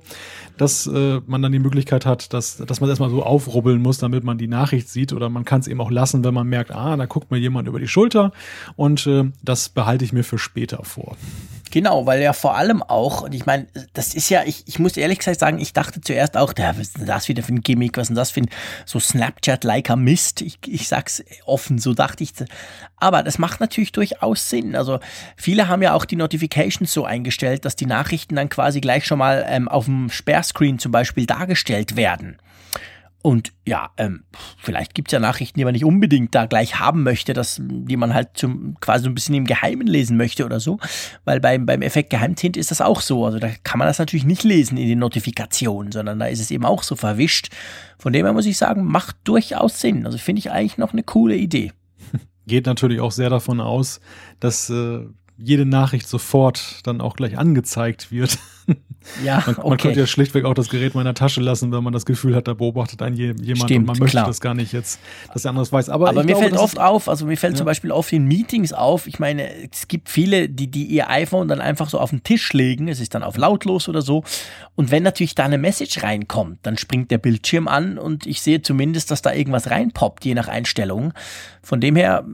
dass äh, man dann die Möglichkeit hat, dass, dass man erstmal so aufrubbeln muss, damit man die Nachricht sieht. Oder man kann es eben auch lassen, wenn man merkt, ah, da guckt mir jemand über die Schulter. Und äh, das behalte ich mir für später vor. Genau, weil ja vor allem auch, und ich meine, das ist ja, ich, ich muss ehrlich gesagt sagen, ich dachte zuerst auch, ja, was ist denn das wieder für ein Gimmick, was ist denn das für ein so Snapchat-liker Mist? Ich, ich sag's offen, so dachte ich. Aber das macht natürlich durchaus Sinn. Also viele haben ja auch die Notifications so eingestellt, dass die Nachrichten dann quasi gleich schon mal ähm, auf dem Sperrscreen zum Beispiel dargestellt werden. Und ja, ähm, vielleicht gibt es ja Nachrichten, die man nicht unbedingt da gleich haben möchte, dass, die man halt zum, quasi so ein bisschen im Geheimen lesen möchte oder so. Weil beim, beim Effekt Geheimtint ist das auch so. Also da kann man das natürlich nicht lesen in den Notifikationen, sondern da ist es eben auch so verwischt. Von dem her muss ich sagen, macht durchaus Sinn. Also finde ich eigentlich noch eine coole Idee. Geht natürlich auch sehr davon aus, dass äh, jede Nachricht sofort dann auch gleich angezeigt wird. [LAUGHS] Ja, man, okay. man könnte ja schlichtweg auch das Gerät mal in der Tasche lassen, wenn man das Gefühl hat, da beobachtet einen jemand Stimmt, und man möchte klar. das gar nicht jetzt, dass der andere weiß. Aber, Aber mir glaube, fällt oft auf, also mir fällt ja. zum Beispiel oft in Meetings auf, ich meine, es gibt viele, die, die ihr iPhone dann einfach so auf den Tisch legen, es ist dann auf lautlos oder so. Und wenn natürlich da eine Message reinkommt, dann springt der Bildschirm an und ich sehe zumindest, dass da irgendwas reinpoppt, je nach Einstellung. Von dem her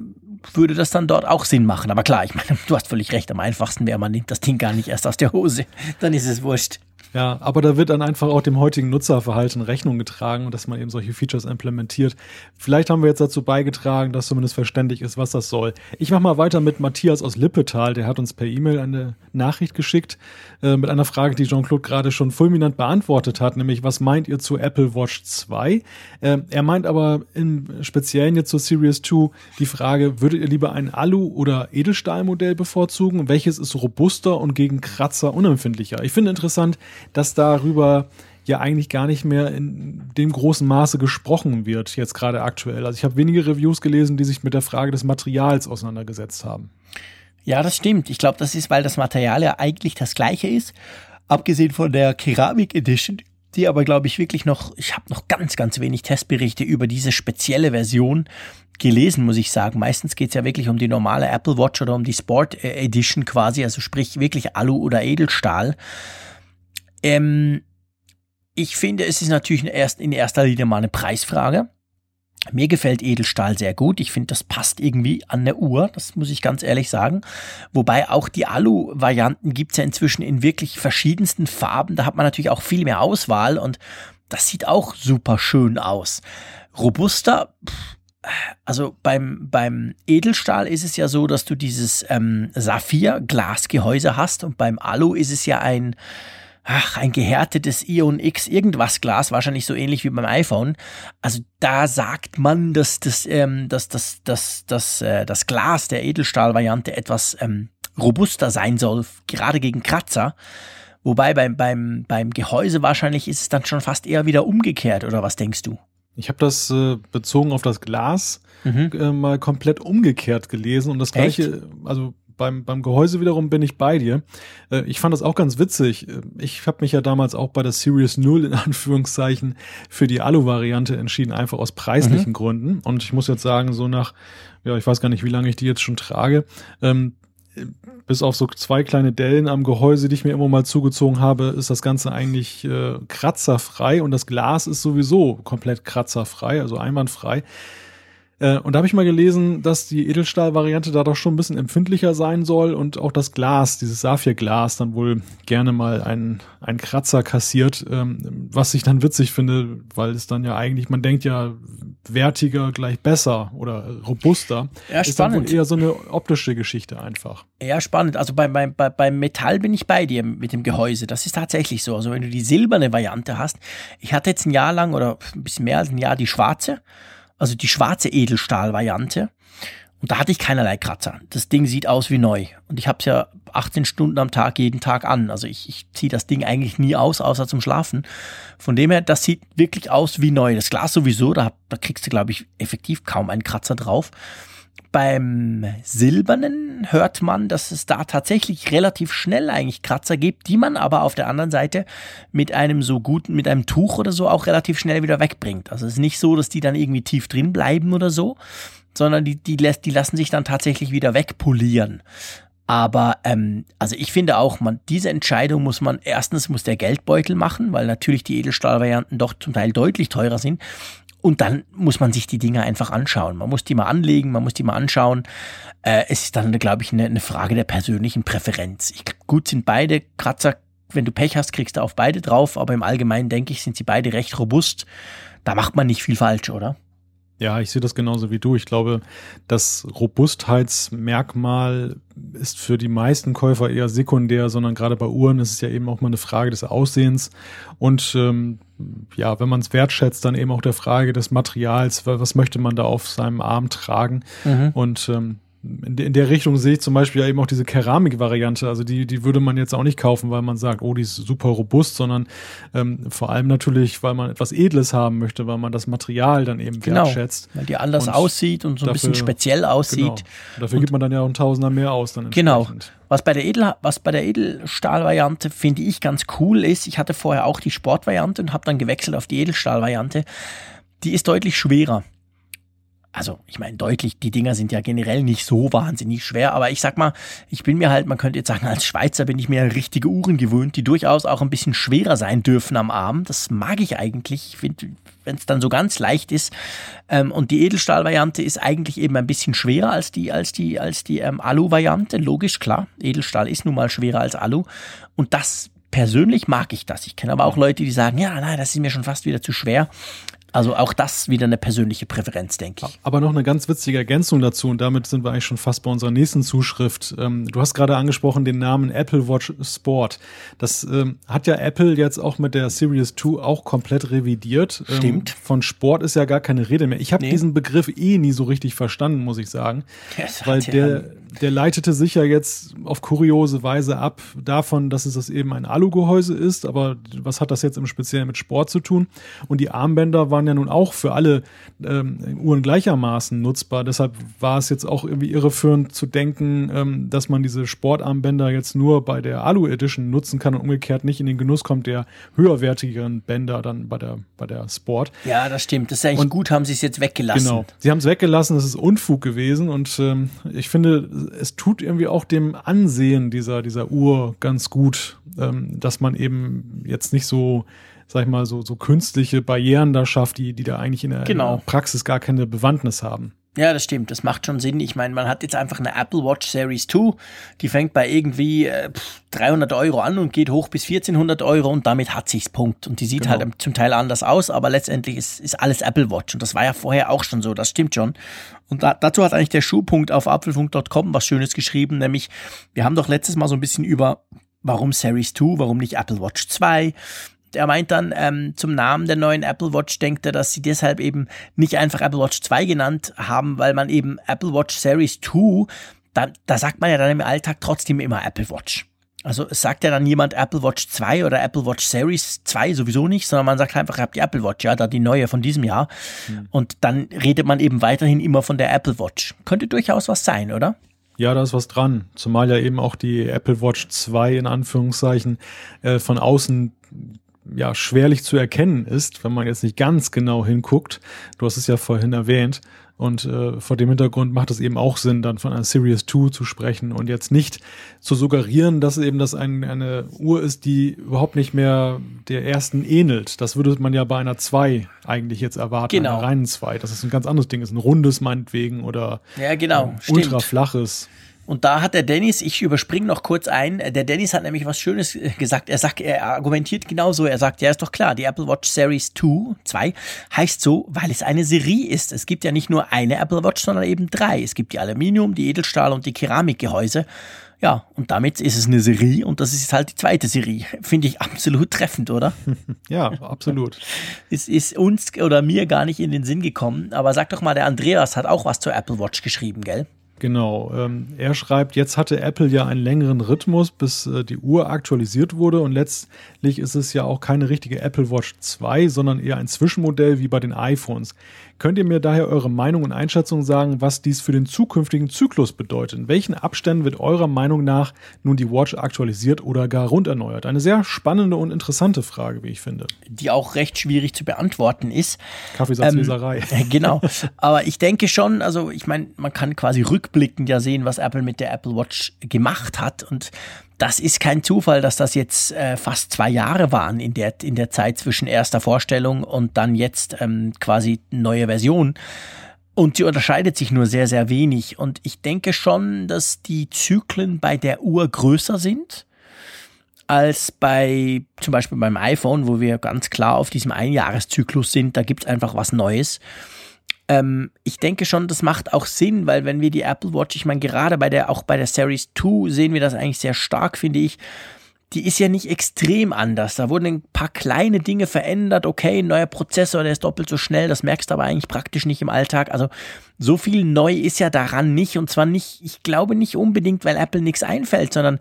würde das dann dort auch Sinn machen. Aber klar, ich meine, [LAUGHS] du hast völlig recht. Am einfachsten wäre, man nimmt das Ding gar nicht erst aus der Hose. Dann ist es wurscht. Ja, aber da wird dann einfach auch dem heutigen Nutzerverhalten Rechnung getragen und dass man eben solche Features implementiert. Vielleicht haben wir jetzt dazu beigetragen, dass zumindest verständlich ist, was das soll. Ich mache mal weiter mit Matthias aus Lippetal, der hat uns per E-Mail eine Nachricht geschickt äh, mit einer Frage, die Jean-Claude gerade schon fulminant beantwortet hat, nämlich was meint ihr zu Apple Watch 2? Äh, er meint aber im Speziellen jetzt zur Series 2 die Frage, würdet ihr lieber ein Alu- oder Edelstahlmodell bevorzugen? Welches ist robuster und gegen Kratzer unempfindlicher? Ich finde interessant, dass darüber ja eigentlich gar nicht mehr in dem großen Maße gesprochen wird, jetzt gerade aktuell. Also ich habe wenige Reviews gelesen, die sich mit der Frage des Materials auseinandergesetzt haben. Ja, das stimmt. Ich glaube, das ist, weil das Material ja eigentlich das gleiche ist. Abgesehen von der Keramik Edition, die aber, glaube ich, wirklich noch, ich habe noch ganz, ganz wenig Testberichte über diese spezielle Version gelesen, muss ich sagen. Meistens geht es ja wirklich um die normale Apple Watch oder um die Sport Edition quasi, also sprich wirklich Alu oder Edelstahl. Ähm, ich finde, es ist natürlich erst in erster Linie mal eine Preisfrage. Mir gefällt Edelstahl sehr gut. Ich finde, das passt irgendwie an der Uhr, das muss ich ganz ehrlich sagen. Wobei auch die Alu-Varianten gibt es ja inzwischen in wirklich verschiedensten Farben. Da hat man natürlich auch viel mehr Auswahl und das sieht auch super schön aus. Robuster, also beim, beim Edelstahl ist es ja so, dass du dieses ähm, Saphir-Glasgehäuse hast und beim Alu ist es ja ein, ach, ein gehärtetes Ion X irgendwas Glas, wahrscheinlich so ähnlich wie beim iPhone. Also da sagt man, dass das, ähm, dass das, das, das, äh, das Glas der Edelstahlvariante etwas ähm, robuster sein soll, gerade gegen Kratzer. Wobei beim, beim, beim Gehäuse wahrscheinlich ist es dann schon fast eher wieder umgekehrt, oder was denkst du? Ich habe das äh, bezogen auf das Glas mhm. äh, mal komplett umgekehrt gelesen und das gleiche, Echt? also beim, beim Gehäuse wiederum bin ich bei dir. Äh, ich fand das auch ganz witzig. Äh, ich habe mich ja damals auch bei der Series 0 in [LAUGHS] Anführungszeichen für die Alu-Variante entschieden, einfach aus preislichen mhm. Gründen. Und ich muss jetzt sagen, so nach, ja, ich weiß gar nicht, wie lange ich die jetzt schon trage, ähm, bis auf so zwei kleine Dellen am Gehäuse, die ich mir immer mal zugezogen habe, ist das Ganze eigentlich äh, kratzerfrei und das Glas ist sowieso komplett kratzerfrei, also einwandfrei. Äh, und da habe ich mal gelesen, dass die Edelstahl-Variante da doch schon ein bisschen empfindlicher sein soll und auch das Glas, dieses Saphir-Glas, dann wohl gerne mal einen, einen Kratzer kassiert, ähm, was ich dann witzig finde, weil es dann ja eigentlich, man denkt ja, wertiger gleich besser oder robuster. Ja, ist spannend. Dann wohl eher so eine optische Geschichte einfach. Ja, spannend. Also beim, beim, beim Metall bin ich bei dir mit dem Gehäuse. Das ist tatsächlich so. Also wenn du die silberne Variante hast, ich hatte jetzt ein Jahr lang oder ein bisschen mehr als ein Jahr die schwarze also die schwarze Edelstahl-Variante. Und da hatte ich keinerlei Kratzer. Das Ding sieht aus wie neu. Und ich habe es ja 18 Stunden am Tag jeden Tag an. Also ich, ich ziehe das Ding eigentlich nie aus, außer zum Schlafen. Von dem her, das sieht wirklich aus wie neu. Das Glas sowieso, da, da kriegst du, glaube ich, effektiv kaum einen Kratzer drauf. Beim Silbernen hört man, dass es da tatsächlich relativ schnell eigentlich Kratzer gibt, die man aber auf der anderen Seite mit einem so guten, mit einem Tuch oder so auch relativ schnell wieder wegbringt. Also es ist nicht so, dass die dann irgendwie tief drin bleiben oder so, sondern die, die, lässt, die lassen sich dann tatsächlich wieder wegpolieren. Aber ähm, also ich finde auch, man diese Entscheidung muss man erstens muss der Geldbeutel machen, weil natürlich die Edelstahlvarianten doch zum Teil deutlich teurer sind. Und dann muss man sich die Dinge einfach anschauen. Man muss die mal anlegen, man muss die mal anschauen. Äh, es ist dann, glaube ich, eine, eine Frage der persönlichen Präferenz. Ich, gut sind beide Kratzer, wenn du Pech hast, kriegst du auf beide drauf, aber im Allgemeinen denke ich, sind sie beide recht robust. Da macht man nicht viel falsch, oder? Ja, ich sehe das genauso wie du. Ich glaube, das Robustheitsmerkmal ist für die meisten Käufer eher sekundär, sondern gerade bei Uhren ist es ja eben auch mal eine Frage des Aussehens und ähm, ja, wenn man es wertschätzt, dann eben auch der Frage des Materials, was möchte man da auf seinem Arm tragen mhm. und ähm, in, in der Richtung sehe ich zum Beispiel ja eben auch diese Keramik-Variante. Also die, die würde man jetzt auch nicht kaufen, weil man sagt, oh, die ist super robust, sondern ähm, vor allem natürlich, weil man etwas Edles haben möchte, weil man das Material dann eben genau, wertschätzt. Weil die anders und aussieht und so ein bisschen speziell aussieht. Genau. Dafür und gibt man dann ja auch ein Tausender mehr aus. Dann genau. Was bei der Edel, was bei der Edelstahl-Variante finde ich ganz cool ist, ich hatte vorher auch die Sportvariante und habe dann gewechselt auf die Edelstahl-Variante. Die ist deutlich schwerer also ich meine deutlich, die Dinger sind ja generell nicht so wahnsinnig schwer, aber ich sag mal, ich bin mir halt, man könnte jetzt sagen, als Schweizer bin ich mir richtige Uhren gewöhnt, die durchaus auch ein bisschen schwerer sein dürfen am Arm. Das mag ich eigentlich. Wenn es dann so ganz leicht ist. Ähm, und die Edelstahl-Variante ist eigentlich eben ein bisschen schwerer als die, als die, als die ähm, Alu-Variante. Logisch, klar. Edelstahl ist nun mal schwerer als Alu. Und das persönlich mag ich das. Ich kenne aber auch Leute, die sagen, ja, nein, das ist mir schon fast wieder zu schwer. Also auch das wieder eine persönliche Präferenz, denke ich. Aber noch eine ganz witzige Ergänzung dazu und damit sind wir eigentlich schon fast bei unserer nächsten Zuschrift. Ähm, du hast gerade angesprochen den Namen Apple Watch Sport. Das ähm, hat ja Apple jetzt auch mit der Series 2 auch komplett revidiert. Ähm, Stimmt. von Sport ist ja gar keine Rede mehr. Ich habe nee. diesen Begriff eh nie so richtig verstanden, muss ich sagen. [LAUGHS] Das weil der, der leitete sich ja jetzt auf kuriose Weise ab davon, dass es das eben ein Alugehäuse ist. Aber was hat das jetzt im Speziellen mit Sport zu tun? Und die Armbänder waren ja nun auch für alle ähm, Uhren gleichermaßen nutzbar. Deshalb war es jetzt auch irgendwie irreführend zu denken, ähm, dass man diese Sportarmbänder jetzt nur bei der Alu Edition nutzen kann und umgekehrt nicht in den Genuss kommt der höherwertigeren Bänder dann bei der, bei der Sport. Ja, das stimmt. Das ist eigentlich und, gut, haben sie es jetzt weggelassen. Genau. Sie haben es weggelassen, das ist Unfug gewesen und ähm, ich finde, es tut irgendwie auch dem Ansehen dieser, dieser Uhr ganz gut, ähm, dass man eben jetzt nicht so sag ich mal, so, so künstliche Barrieren da schafft, die, die da eigentlich in der, genau. in der Praxis gar keine Bewandtnis haben. Ja, das stimmt. Das macht schon Sinn. Ich meine, man hat jetzt einfach eine Apple Watch Series 2, die fängt bei irgendwie äh, 300 Euro an und geht hoch bis 1400 Euro und damit hat sich's Punkt. Und die sieht genau. halt zum Teil anders aus, aber letztendlich ist, ist alles Apple Watch. Und das war ja vorher auch schon so. Das stimmt schon. Und da, dazu hat eigentlich der Schuhpunkt auf apfelfunk.com was Schönes geschrieben, nämlich wir haben doch letztes Mal so ein bisschen über warum Series 2, warum nicht Apple Watch 2, er meint dann, ähm, zum Namen der neuen Apple Watch denkt er, dass sie deshalb eben nicht einfach Apple Watch 2 genannt haben, weil man eben Apple Watch Series 2, da, da sagt man ja dann im Alltag trotzdem immer Apple Watch. Also es sagt ja dann jemand Apple Watch 2 oder Apple Watch Series 2 sowieso nicht, sondern man sagt einfach, ihr habt die Apple Watch, ja, da die neue von diesem Jahr. Hm. Und dann redet man eben weiterhin immer von der Apple Watch. Könnte durchaus was sein, oder? Ja, da ist was dran. Zumal ja eben auch die Apple Watch 2 in Anführungszeichen äh, von außen ja schwerlich zu erkennen ist, wenn man jetzt nicht ganz genau hinguckt. Du hast es ja vorhin erwähnt. Und äh, vor dem Hintergrund macht es eben auch Sinn, dann von einer Series 2 zu sprechen und jetzt nicht zu suggerieren, dass eben das ein, eine Uhr ist, die überhaupt nicht mehr der ersten ähnelt. Das würde man ja bei einer 2 eigentlich jetzt erwarten, genau. einer reinen 2. Das ist ein ganz anderes Ding, ist ein rundes meinetwegen oder ja, genau, äh, ultra flaches. Und da hat der Dennis, ich überspringe noch kurz ein, der Dennis hat nämlich was Schönes äh, gesagt. Er sagt, er argumentiert genauso. Er sagt, ja, ist doch klar, die Apple Watch Series 2, 2 heißt so, weil es eine Serie ist. Es gibt ja nicht nur eine Apple Watch, sondern eben drei. Es gibt die Aluminium, die Edelstahl und die Keramikgehäuse. Ja, und damit ist es eine Serie und das ist halt die zweite Serie. [LAUGHS] Finde ich absolut treffend, oder? [LAUGHS] Ja, absolut. [LAUGHS] es ist uns oder mir gar nicht in den Sinn gekommen. Aber sag doch mal, der Andreas hat auch was zur Apple Watch geschrieben, gell? Genau. Ähm, er schreibt, jetzt hatte Apple ja einen längeren Rhythmus, bis äh, die Uhr aktualisiert wurde und letztlich ist es ja auch keine richtige Apple Watch 2, sondern eher ein Zwischenmodell wie bei den iPhones. Könnt ihr mir daher eure Meinung und Einschätzung sagen, was dies für den zukünftigen Zyklus bedeutet? In welchen Abständen wird eurer Meinung nach nun die Watch aktualisiert oder gar runderneuert? Eine sehr spannende und interessante Frage, wie ich finde. Die auch recht schwierig zu beantworten ist. Kaffeesatzleserei. Ähm, genau. Aber ich denke schon, also ich meine, man kann quasi rückblickend ja sehen, was Apple mit der Apple Watch gemacht hat. Und das ist kein Zufall, dass das jetzt äh, fast zwei Jahre waren in der, in der Zeit zwischen erster Vorstellung und dann jetzt ähm, quasi neue Version. Und sie unterscheidet sich nur sehr, sehr wenig. Und ich denke schon, dass die Zyklen bei der Uhr größer sind als bei zum Beispiel beim iPhone, wo wir ganz klar auf diesem Einjahreszyklus sind. Da gibt es einfach was Neues. Ähm, ich denke schon, das macht auch Sinn, weil wenn wir die Apple Watch, ich meine, gerade bei der, auch bei der Series 2 sehen wir das eigentlich sehr stark, finde ich. Die ist ja nicht extrem anders. Da wurden ein paar kleine Dinge verändert. Okay, neuer Prozessor, der ist doppelt so schnell. Das merkst du aber eigentlich praktisch nicht im Alltag. Also so viel neu ist ja daran nicht. Und zwar nicht, ich glaube nicht unbedingt, weil Apple nichts einfällt, sondern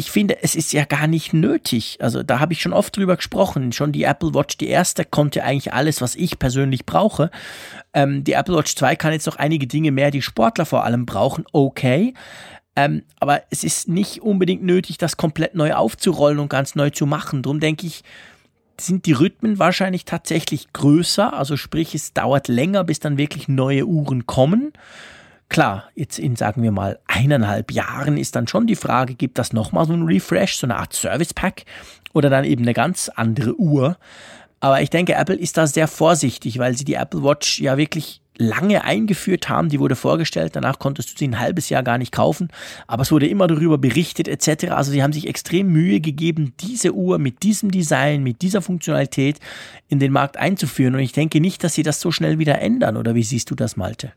ich finde, es ist ja gar nicht nötig. Also da habe ich schon oft drüber gesprochen. Schon die Apple Watch, die erste, konnte eigentlich alles, was ich persönlich brauche. Ähm, die Apple Watch 2 kann jetzt noch einige Dinge mehr, die Sportler vor allem brauchen. Okay. Ähm, aber es ist nicht unbedingt nötig, das komplett neu aufzurollen und ganz neu zu machen. Drum denke ich, sind die Rhythmen wahrscheinlich tatsächlich größer. Also sprich, es dauert länger, bis dann wirklich neue Uhren kommen. Klar, jetzt in, sagen wir mal, eineinhalb Jahren ist dann schon die Frage, gibt das nochmal so ein Refresh, so eine Art Service Pack oder dann eben eine ganz andere Uhr. Aber ich denke, Apple ist da sehr vorsichtig, weil sie die Apple Watch ja wirklich lange eingeführt haben. Die wurde vorgestellt, danach konntest du sie ein halbes Jahr gar nicht kaufen, aber es wurde immer darüber berichtet etc. Also sie haben sich extrem Mühe gegeben, diese Uhr mit diesem Design, mit dieser Funktionalität in den Markt einzuführen. Und ich denke nicht, dass sie das so schnell wieder ändern. Oder wie siehst du das, Malte?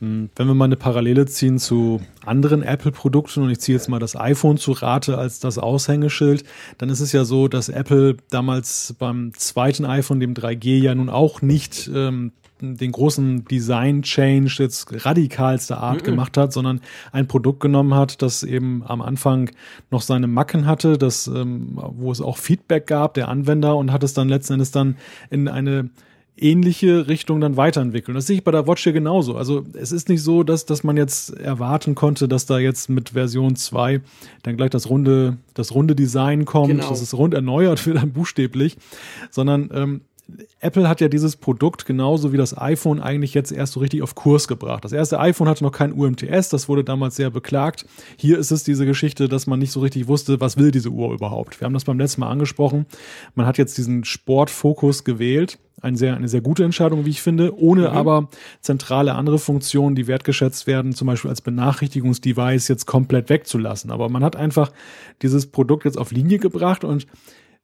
Hm, wenn wir mal eine Parallele ziehen zu anderen Apple-Produkten und ich ziehe jetzt mal das iPhone zu Rate als das Aushängeschild, dann ist es ja so, dass Apple damals beim zweiten iPhone, dem 3G, ja nun auch nicht ähm, den großen Design-Change jetzt radikalster Art mhm. gemacht hat, sondern ein Produkt genommen hat, das eben am Anfang noch seine Macken hatte, das, ähm, wo es auch Feedback gab der Anwender und hat es dann letzten Endes dann in eine ähnliche Richtung dann weiterentwickeln. Das sehe ich bei der Watch hier genauso. Also es ist nicht so, dass, dass man jetzt erwarten konnte, dass da jetzt mit Version 2 dann gleich das runde, das runde Design kommt, genau. dass es rund erneuert wird, dann [LAUGHS] buchstäblich, sondern ähm, Apple hat ja dieses Produkt genauso wie das iPhone eigentlich jetzt erst so richtig auf Kurs gebracht. Das erste iPhone hatte noch kein UMTS, das wurde damals sehr beklagt. Hier ist es diese Geschichte, dass man nicht so richtig wusste, was will diese Uhr überhaupt. Wir haben das beim letzten Mal angesprochen. Man hat jetzt diesen Sportfokus gewählt. Eine sehr, eine sehr gute Entscheidung, wie ich finde, ohne mhm. aber zentrale andere Funktionen, die wertgeschätzt werden, zum Beispiel als Benachrichtigungsdevice jetzt komplett wegzulassen. Aber man hat einfach dieses Produkt jetzt auf Linie gebracht und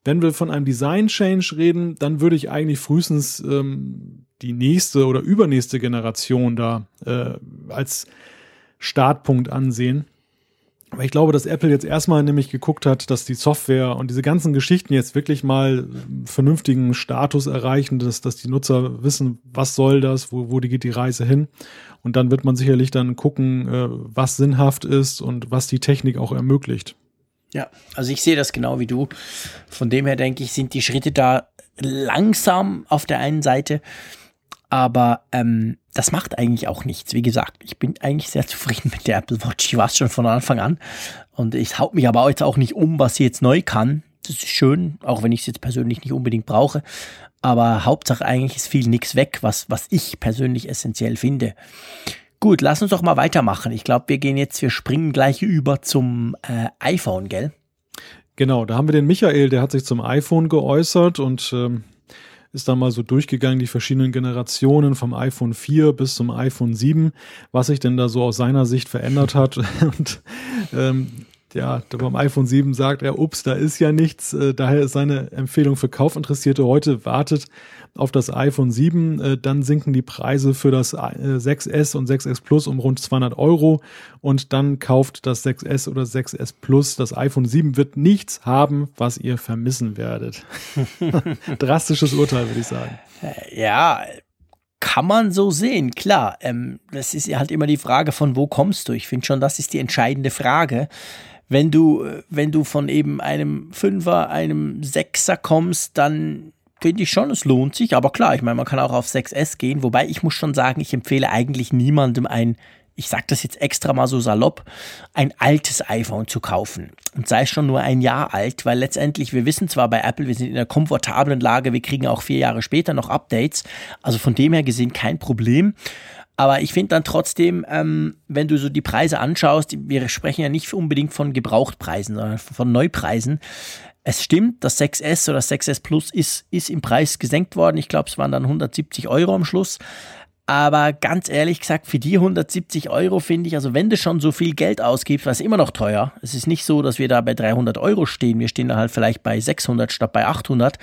wenn wir von einem Design Change reden, dann würde ich eigentlich frühestens ähm, die nächste oder übernächste Generation da äh, als Startpunkt ansehen. Aber ich glaube, dass Apple jetzt erstmal nämlich geguckt hat, dass die Software und diese ganzen Geschichten jetzt wirklich mal vernünftigen Status erreichen, dass, dass die Nutzer wissen, was soll das, wo, wo geht die Reise hin. Und dann wird man sicherlich dann gucken, äh, was sinnhaft ist und was die Technik auch ermöglicht. Ja, also ich sehe das genau wie du. Von dem her denke ich, sind die Schritte da langsam auf der einen Seite, aber ähm, das macht eigentlich auch nichts. Wie gesagt, ich bin eigentlich sehr [LAUGHS] zufrieden mit der Apple Watch. Ich war es schon von Anfang an und ich haut mich aber jetzt auch nicht um, was sie jetzt neu kann. Das ist schön, auch wenn ich es jetzt persönlich nicht unbedingt brauche. Aber Hauptsache eigentlich ist viel nichts weg, was, was ich persönlich essentiell finde. Gut, lass uns doch mal weitermachen. Ich glaube, wir gehen jetzt, wir springen gleich über zum äh, iPhone, gell? Genau, da haben wir den Michael, der hat sich zum iPhone geäußert und ähm, ist dann mal so durchgegangen, die verschiedenen Generationen vom iPhone 4 bis zum iPhone 7, was sich denn da so aus seiner Sicht verändert hat. [LAUGHS] Und ähm, ja, beim iPhone 7 sagt er, ups, da ist ja nichts. Äh, daher ist seine Empfehlung für Kaufinteressierte heute, wartet auf das iPhone 7. Äh, dann sinken die Preise für das 6S äh, und 6S Plus um rund 200 Euro. Und dann kauft das 6S oder 6S Plus. Das iPhone 7 wird nichts haben, was ihr vermissen werdet. [LAUGHS] Drastisches Urteil, würde ich sagen. Ja, kann man so sehen, klar. Ähm, das ist halt immer die Frage, von wo kommst du? Ich finde schon, das ist die entscheidende Frage wenn du, wenn du von eben einem Fünfer, einem Sechser kommst, dann finde ich schon, es lohnt sich. Aber klar, ich meine, man kann auch auf 6S gehen. Wobei ich muss schon sagen, ich empfehle eigentlich niemandem ein, ich sage das jetzt extra mal so salopp, ein altes iPhone zu kaufen. Und sei es schon nur ein Jahr alt, weil letztendlich, wir wissen zwar bei Apple, wir sind in einer komfortablen Lage, wir kriegen auch vier Jahre später noch Updates. Also von dem her gesehen kein Problem. Aber ich finde dann trotzdem, ähm, wenn du so die Preise anschaust, wir sprechen ja nicht unbedingt von Gebrauchtpreisen, sondern von Neupreisen. Es stimmt, das 6S oder 6S Plus ist, ist im Preis gesenkt worden. Ich glaube, es waren dann 170 Euro am Schluss. Aber ganz ehrlich gesagt, für die 170 Euro finde ich, also wenn du schon so viel Geld ausgibst, was immer noch teuer, es ist nicht so, dass wir da bei 300 Euro stehen, wir stehen da halt vielleicht bei 600 statt bei 800,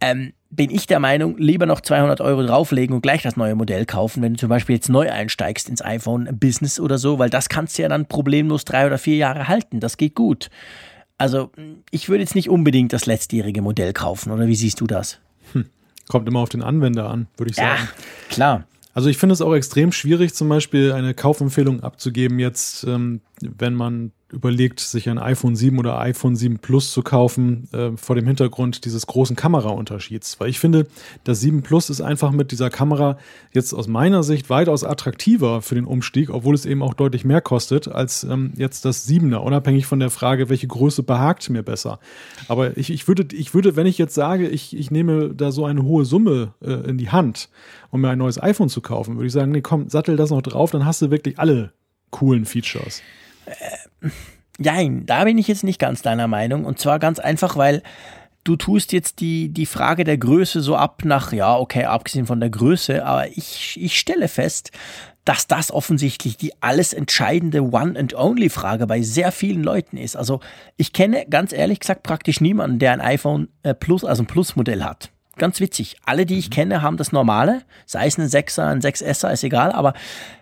ähm, bin ich der Meinung, lieber noch 200 Euro drauflegen und gleich das neue Modell kaufen, wenn du zum Beispiel jetzt neu einsteigst ins iPhone Business oder so, weil das kannst du ja dann problemlos drei oder vier Jahre halten, das geht gut. Also ich würde jetzt nicht unbedingt das letztjährige Modell kaufen, oder wie siehst du das? Hm. Kommt immer auf den Anwender an, würde ich sagen. Ja, klar. Also ich finde es auch extrem schwierig, zum Beispiel eine Kaufempfehlung abzugeben, jetzt, ähm, wenn man überlegt, sich ein iPhone 7 oder iPhone 7 Plus zu kaufen, äh, vor dem Hintergrund dieses großen Kameraunterschieds. Weil ich finde, das 7 Plus ist einfach mit dieser Kamera jetzt aus meiner Sicht weitaus attraktiver für den Umstieg, obwohl es eben auch deutlich mehr kostet als ähm, jetzt das 7er, unabhängig von der Frage, welche Größe behagt mir besser. Aber ich, ich, würde, ich würde, wenn ich jetzt sage, ich, ich nehme da so eine hohe Summe äh, in die Hand, um mir ein neues iPhone zu kaufen, würde ich sagen, nee, komm, sattel das noch drauf, dann hast du wirklich alle coolen Features. Äh, nein, da bin ich jetzt nicht ganz deiner Meinung. Und zwar ganz einfach, weil du tust jetzt die, die Frage der Größe so ab nach, ja, okay, abgesehen von der Größe, aber ich, ich stelle fest, dass das offensichtlich die alles entscheidende One and Only Frage bei sehr vielen Leuten ist. Also ich kenne ganz ehrlich gesagt praktisch niemanden, der ein iPhone äh, Plus, also ein Plus-Modell hat. Ganz witzig. Alle, die ich mhm. kenne, haben das normale, sei es ein 6er, ein 6S, ist egal, aber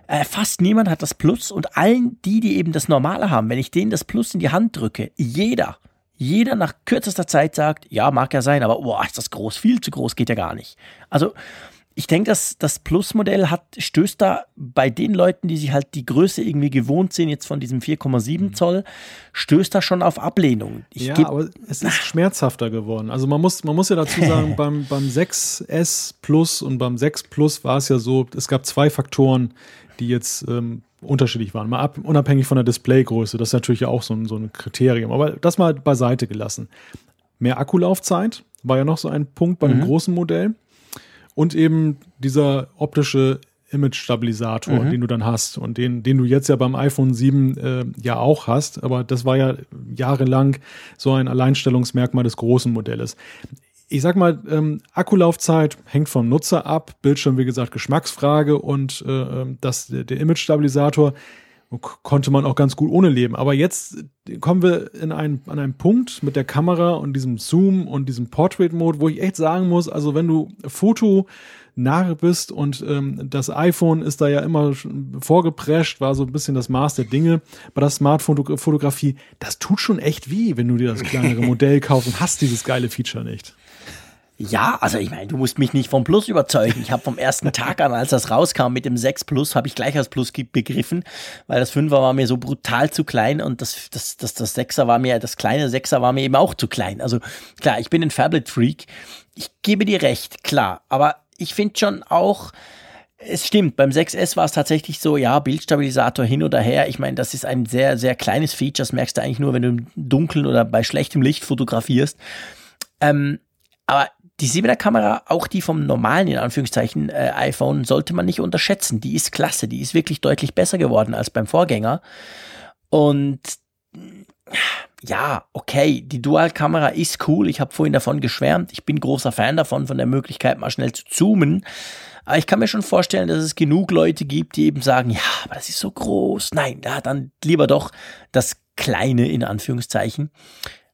äh, fast niemand hat das Plus und allen die, die eben das normale haben, wenn ich denen das Plus in die Hand drücke, jeder, jeder nach kürzester Zeit sagt, ja, mag ja sein, aber boah, ist das groß, viel zu groß, geht ja gar nicht. Also ich denke, dass das Plus-Modell hat, stößt da bei den Leuten, die sich halt die Größe irgendwie gewohnt sind, jetzt von diesem 4,7 mhm. Zoll, stößt da schon auf Ablehnung. Ich ja, aber es ist schmerzhafter geworden. Also man muss, man muss ja dazu sagen, [LAUGHS] beim, beim 6S Plus und beim 6 Plus war es ja so, es gab zwei Faktoren, die jetzt ähm, unterschiedlich waren. Mal ab, unabhängig von der Displaygröße, das ist natürlich ja auch so ein, so ein Kriterium. Aber das mal beiseite gelassen. Mehr Akkulaufzeit war ja noch so ein Punkt bei mhm. dem großen Modell und eben dieser optische Image-Stabilisator, mhm. den du dann hast und den, den du jetzt ja beim iPhone 7 äh, ja auch hast, aber das war ja jahrelang so ein Alleinstellungsmerkmal des großen Modells. Ich sag mal, ähm, Akkulaufzeit hängt vom Nutzer ab, Bildschirm, wie gesagt, Geschmacksfrage und äh, ähm, das, der Image-Stabilisator konnte man auch ganz gut ohne leben. Aber jetzt kommen wir in einen, an einen Punkt mit der Kamera und diesem Zoom und diesem Portrait-Mode, wo ich echt sagen muss, also wenn du Foto nahe bist und ähm, das iPhone ist da ja immer vorgeprescht, war so ein bisschen das Maß der Dinge. Bei der Smartphotografie, das tut schon echt weh, wenn du dir das kleinere [LAUGHS] Modell kaufst und hast dieses geile Feature nicht. Ja, also ich meine, du musst mich nicht vom Plus überzeugen. Ich habe vom ersten [LAUGHS] Tag an, als das rauskam mit dem 6 Plus, habe ich gleich als Plus begriffen, weil das 5er war mir so brutal zu klein und das, das, das, das 6er war mir, das kleine 6er war mir eben auch zu klein. Also klar, ich bin ein Fablet-Freak. Ich gebe dir recht, klar. Aber ich finde schon auch, es stimmt, beim 6S war es tatsächlich so, ja, Bildstabilisator hin oder her. Ich meine, das ist ein sehr, sehr kleines Feature. Das merkst du eigentlich nur, wenn du im Dunkeln oder bei schlechtem Licht fotografierst. Ähm, aber die 7er Kamera, auch die vom normalen, in Anführungszeichen, äh, iPhone, sollte man nicht unterschätzen. Die ist klasse, die ist wirklich deutlich besser geworden als beim Vorgänger. Und ja, okay, die Dual-Kamera ist cool. Ich habe vorhin davon geschwärmt. Ich bin großer Fan davon, von der Möglichkeit mal schnell zu zoomen. Aber ich kann mir schon vorstellen, dass es genug Leute gibt, die eben sagen, ja, aber das ist so groß. Nein, ja, dann lieber doch das Kleine in Anführungszeichen.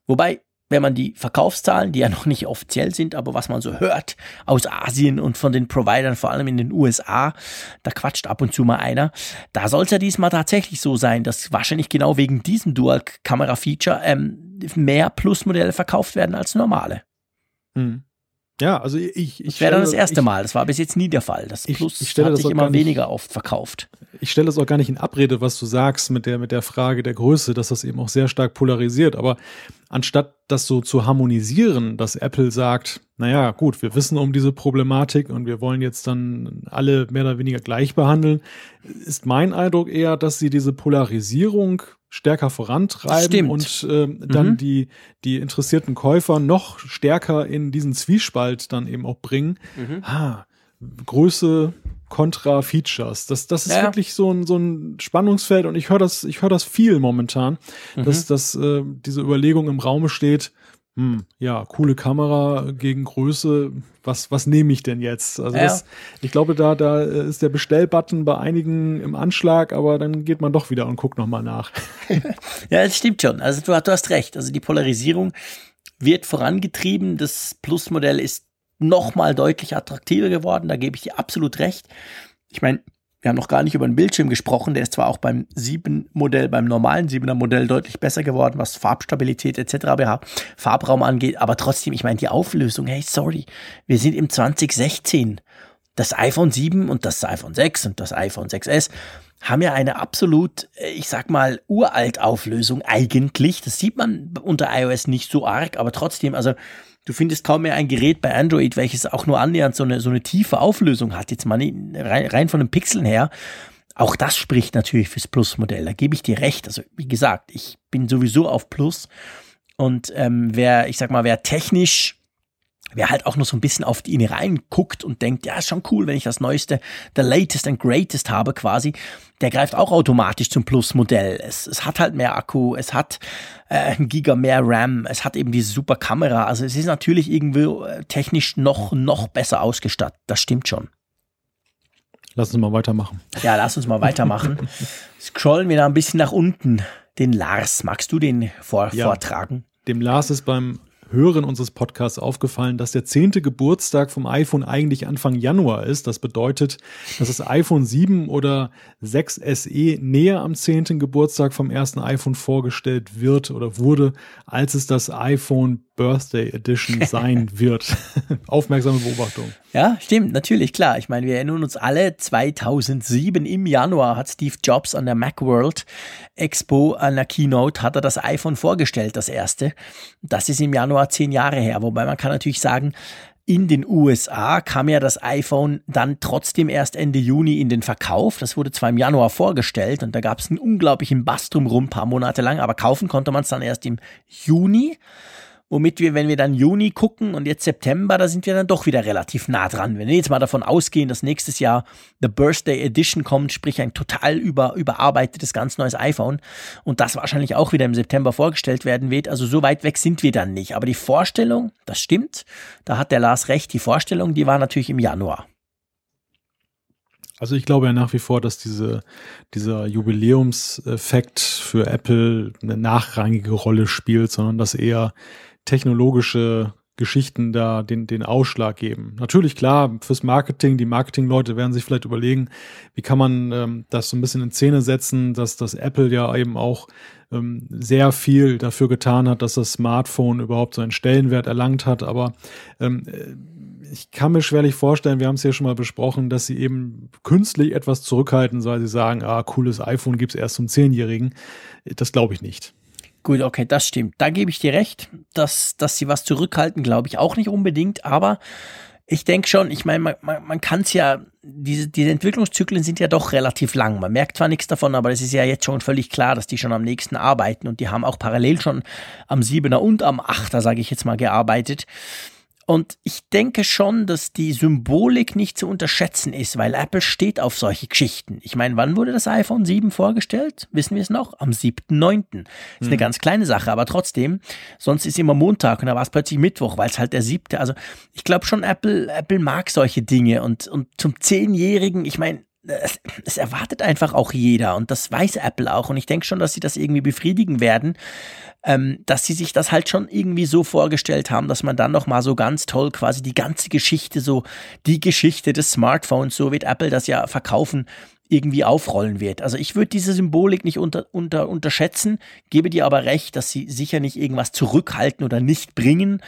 Wobei, wenn man die Verkaufszahlen, die ja [LAUGHS] noch nicht offiziell sind, aber was man so hört aus Asien und von den Providern, vor allem in den USA, da quatscht ab und zu mal einer, da soll es ja diesmal tatsächlich so sein, dass wahrscheinlich genau wegen diesem Dual-Kamera-Feature ähm, mehr Plus-Modelle verkauft werden als normale. Hm. Ja, also ich. ich das wäre dann das erste ich, Mal. Das war bis jetzt nie der Fall. Das Plus ich, ich hat sich immer weniger oft verkauft. ich stelle das auch gar nicht in Abrede, was du sagst mit der, mit der Frage der Größe, dass das eben auch sehr stark polarisiert. Aber anstatt das so zu harmonisieren, dass Apple sagt, naja, gut, wir wissen um diese Problematik und wir wollen jetzt dann alle mehr oder weniger gleich behandeln, ist mein Eindruck eher, dass sie diese Polarisierung stärker vorantreiben Stimmt. und äh, dann mhm. die, die interessierten Käufer noch stärker in diesen Zwiespalt dann eben auch bringen. Mhm. Ah, Größe kontra Features. Das, das ist ja. wirklich so ein, so ein Spannungsfeld und ich höre das, ich höre das viel momentan, mhm. dass, dass äh, diese Überlegung im Raume steht, hm, ja, coole Kamera gegen Größe, was, was nehme ich denn jetzt? Also ja. das, ich glaube, da, da ist der Bestellbutton bei einigen im Anschlag, aber dann geht man doch wieder und guckt nochmal nach. [LAUGHS] ja, das stimmt schon. Also du, du hast recht. Also die Polarisierung wird vorangetrieben. Das Plus-Modell ist nochmal deutlich attraktiver geworden. Da gebe ich dir absolut recht. Ich meine, wir haben noch gar nicht über den Bildschirm gesprochen. Der ist zwar auch beim 7-Modell, beim normalen 7er Modell deutlich besser geworden, was Farbstabilität etc. Farbraum angeht, aber trotzdem, ich meine, die Auflösung, hey, sorry, wir sind im 2016. Das iPhone 7 und das iPhone 6 und das iPhone 6S haben ja eine absolut, ich sag mal, uralt Auflösung eigentlich. Das sieht man unter iOS nicht so arg, aber trotzdem, also Du findest kaum mehr ein Gerät bei Android, welches auch nur annähernd so eine, so eine tiefe Auflösung hat. Jetzt mal rein, rein von den Pixeln her. Auch das spricht natürlich fürs Plus-Modell. Da gebe ich dir recht. Also, wie gesagt, ich bin sowieso auf Plus. Und ähm, wer, ich sag mal, wer technisch wer halt auch nur so ein bisschen auf die Innereien guckt und denkt, ja, ist schon cool, wenn ich das Neueste, the latest and greatest habe quasi, der greift auch automatisch zum Plus-Modell. Es, es hat halt mehr Akku, es hat äh, ein Giga mehr RAM, es hat eben diese super Kamera. Also es ist natürlich irgendwie äh, technisch noch, noch besser ausgestattet. Das stimmt schon. Lass uns mal weitermachen. Ja, lass uns mal weitermachen. [LAUGHS] Scrollen wir da ein bisschen nach unten. Den Lars, magst du den vor ja, vortragen? Dem Lars ist beim Hörern unseres Podcasts aufgefallen, dass der zehnte Geburtstag vom iPhone eigentlich Anfang Januar ist. Das bedeutet, dass das iPhone 7 oder 6 SE näher am zehnten Geburtstag vom ersten iPhone vorgestellt wird oder wurde, als es das iPhone Birthday Edition [LAUGHS] sein wird. Aufmerksame Beobachtung. Ja, stimmt, natürlich, klar. Ich meine, wir erinnern uns alle, 2007 im Januar hat Steve Jobs an der Macworld Expo, an der Keynote, hat er das iPhone vorgestellt, das erste. Das ist im Januar zehn Jahre her. Wobei man kann natürlich sagen, in den USA kam ja das iPhone dann trotzdem erst Ende Juni in den Verkauf. Das wurde zwar im Januar vorgestellt und da gab es einen unglaublichen Bass drumherum, paar Monate lang, aber kaufen konnte man es dann erst im Juni womit wir, wenn wir dann Juni gucken und jetzt September, da sind wir dann doch wieder relativ nah dran. Wenn wir jetzt mal davon ausgehen, dass nächstes Jahr The Birthday Edition kommt, sprich ein total über, überarbeitetes, ganz neues iPhone und das wahrscheinlich auch wieder im September vorgestellt werden wird, also so weit weg sind wir dann nicht. Aber die Vorstellung, das stimmt, da hat der Lars recht, die Vorstellung, die war natürlich im Januar. Also ich glaube ja nach wie vor, dass diese, dieser Jubiläumseffekt für Apple eine nachrangige Rolle spielt, sondern dass eher technologische Geschichten da den, den Ausschlag geben. Natürlich klar, fürs Marketing, die Marketingleute werden sich vielleicht überlegen, wie kann man ähm, das so ein bisschen in Szene setzen, dass das Apple ja eben auch ähm, sehr viel dafür getan hat, dass das Smartphone überhaupt so einen Stellenwert erlangt hat. Aber ähm, äh, ich kann mir schwerlich vorstellen, wir haben es ja schon mal besprochen, dass sie eben künstlich etwas zurückhalten, weil sie sagen, ah, cooles iPhone gibt's erst zum Zehnjährigen. Das glaube ich nicht. Gut, okay, das stimmt. Da gebe ich dir recht, dass, dass sie was zurückhalten, glaube ich auch nicht unbedingt, aber ich denke schon, ich meine, man, man, man kann es ja, diese, diese Entwicklungszyklen sind ja doch relativ lang. Man merkt zwar nichts davon, aber es ist ja jetzt schon völlig klar, dass die schon am nächsten arbeiten und die haben auch parallel schon am 7er und am 8er, sage ich jetzt mal, gearbeitet. Und ich denke schon, dass die Symbolik nicht zu unterschätzen ist, weil Apple steht auf solche Geschichten. Ich meine, wann wurde das iPhone 7 vorgestellt? Wissen wir es noch? Am 7.9. Ist hm. eine ganz kleine Sache, aber trotzdem, sonst ist immer Montag und da war es plötzlich Mittwoch, weil es halt der siebte. Also ich glaube schon, Apple, Apple mag solche Dinge und, und zum Zehnjährigen, ich meine, es, es, erwartet einfach auch jeder und das weiß Apple auch und ich denke schon, dass sie das irgendwie befriedigen werden, ähm, dass sie sich das halt schon irgendwie so vorgestellt haben, dass man dann noch mal so ganz toll quasi die ganze Geschichte so die Geschichte des Smartphones, so wird Apple das ja verkaufen, irgendwie aufrollen wird. Also ich würde diese Symbolik nicht unter, unter, unterschätzen, gebe dir aber recht, dass sie sicher nicht irgendwas zurückhalten oder nicht bringen,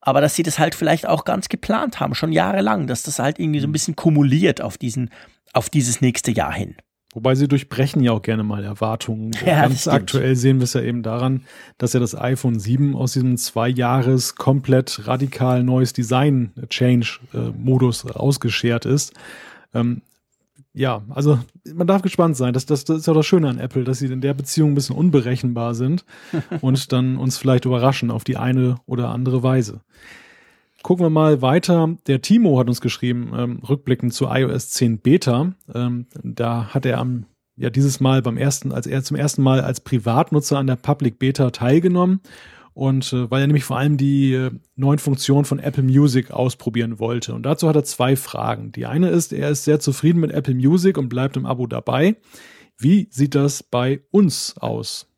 aber dass sie das halt vielleicht auch ganz geplant haben, schon jahrelang, dass das halt irgendwie so ein bisschen kumuliert auf diesen auf dieses nächste Jahr hin. Wobei sie durchbrechen ja auch gerne mal Erwartungen. [LAUGHS] Ja, Ganz aktuell sehen wir es ja eben daran, dass ja das iPhone 7 aus diesem zwei Jahres komplett radikal neues Design-Change-Modus ausgeschert ist. Ähm, ja, also man darf gespannt sein. Das, das, das ist ja das Schöne an Apple, dass sie in der Beziehung ein bisschen unberechenbar sind [LAUGHS] und dann uns vielleicht überraschen auf die eine oder andere Weise. Gucken wir mal weiter. Der Timo hat uns geschrieben, ähm, rückblickend zu iOS 10 Beta. Ähm, da hat er am, ja, dieses Mal beim ersten, als er zum ersten Mal als Privatnutzer an der Public Beta teilgenommen. Und äh, weil er nämlich vor allem die äh, neuen Funktionen von Apple Music ausprobieren wollte. Und dazu hat er zwei Fragen. Die eine ist, er ist sehr zufrieden mit Apple Music und bleibt im Abo dabei. Wie sieht das bei uns aus?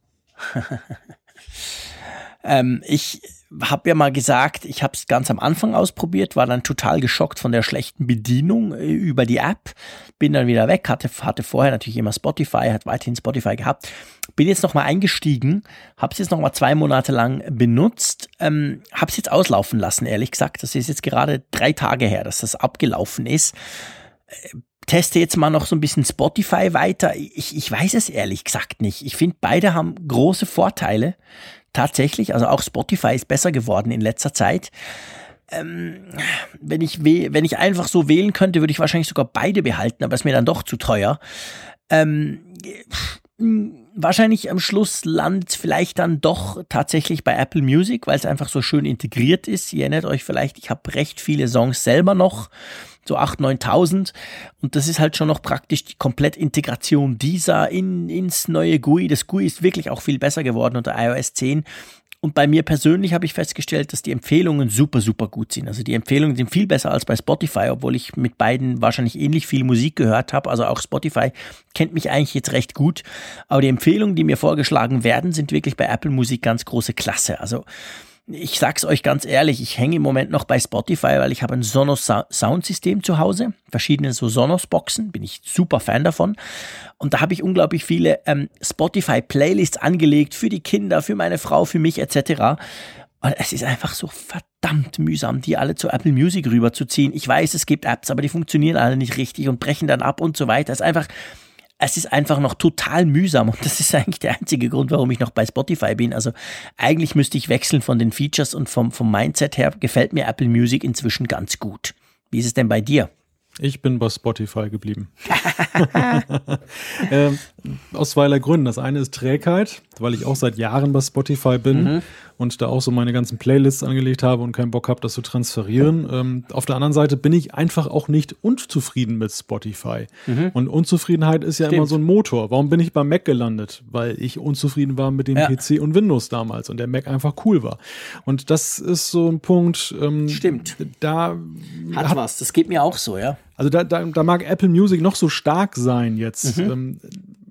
[LAUGHS] ähm, ich habe ja mal gesagt, ich habe es ganz am Anfang ausprobiert, war dann total geschockt von der schlechten Bedienung äh, über die App, bin dann wieder weg, hatte, hatte vorher natürlich immer Spotify, hat weiterhin Spotify gehabt, bin jetzt nochmal eingestiegen, habe es jetzt nochmal zwei Monate lang benutzt, ähm, habe es jetzt auslaufen lassen, ehrlich gesagt, das ist jetzt gerade drei Tage her, dass das abgelaufen ist. Äh, teste jetzt mal noch so ein bisschen Spotify weiter. Ich, ich weiß es ehrlich gesagt nicht. Ich finde, beide haben große Vorteile tatsächlich. Also auch Spotify ist besser geworden in letzter Zeit. Ähm, wenn, ich wenn ich einfach so wählen könnte, würde ich wahrscheinlich sogar beide behalten, aber ist mir dann doch zu teuer. Ähm, wahrscheinlich am Schluss landet vielleicht dann doch tatsächlich bei Apple Music, weil es einfach so schön integriert ist. Ihr erinnert euch vielleicht, ich habe recht viele Songs selber noch so 8.000, 9.000. Und das ist halt schon noch praktisch die Komplettintegration dieser in, ins neue GUI. Das GUI ist wirklich auch viel besser geworden unter iOS 10. Und bei mir persönlich habe ich festgestellt, dass die Empfehlungen super, super gut sind. Also die Empfehlungen sind viel besser als bei Spotify, obwohl ich mit beiden wahrscheinlich ähnlich viel Musik gehört habe. Also auch Spotify kennt mich eigentlich jetzt recht gut. Aber die Empfehlungen, die mir vorgeschlagen werden, sind wirklich bei Apple Musik ganz große Klasse. Also ich sag's euch ganz ehrlich, ich hänge im Moment noch bei Spotify, weil ich habe ein Sonos Soundsystem zu Hause, verschiedene so Sonos Boxen, bin ich super Fan davon. Und da habe ich unglaublich viele ähm, Spotify Playlists angelegt für die Kinder, für meine Frau, für mich etc. Und es ist einfach so verdammt mühsam, die alle zu Apple Music rüberzuziehen. Ich weiß, es gibt Apps, aber die funktionieren alle nicht richtig und brechen dann ab und so weiter. Es ist einfach es ist einfach noch total mühsam und das ist eigentlich der einzige Grund, warum ich noch bei Spotify bin. Also eigentlich müsste ich wechseln von den Features und vom, vom Mindset her gefällt mir Apple Music inzwischen ganz gut. Wie ist es denn bei dir? Ich bin bei Spotify geblieben. [LAUGHS] ähm, aus zweierlei Gründen. Das eine ist Trägheit, weil ich auch seit Jahren bei Spotify bin mhm. Und da auch so meine ganzen Playlists angelegt habe und keinen Bock habe, das zu transferieren. Ähm, auf der anderen Seite bin ich einfach auch nicht unzufrieden mit Spotify. Mhm. Und Unzufriedenheit ist ja Stimmt. immer so ein Motor. Warum bin ich bei Mac gelandet? Weil ich unzufrieden war mit dem ja. PC und Windows damals und der Mac einfach cool war. Und das ist so ein Punkt. Ähm, Stimmt. Da hat, hat was. Das geht mir auch so, ja. Also da, da, da mag Apple Music noch so stark sein jetzt. Mhm. Ähm,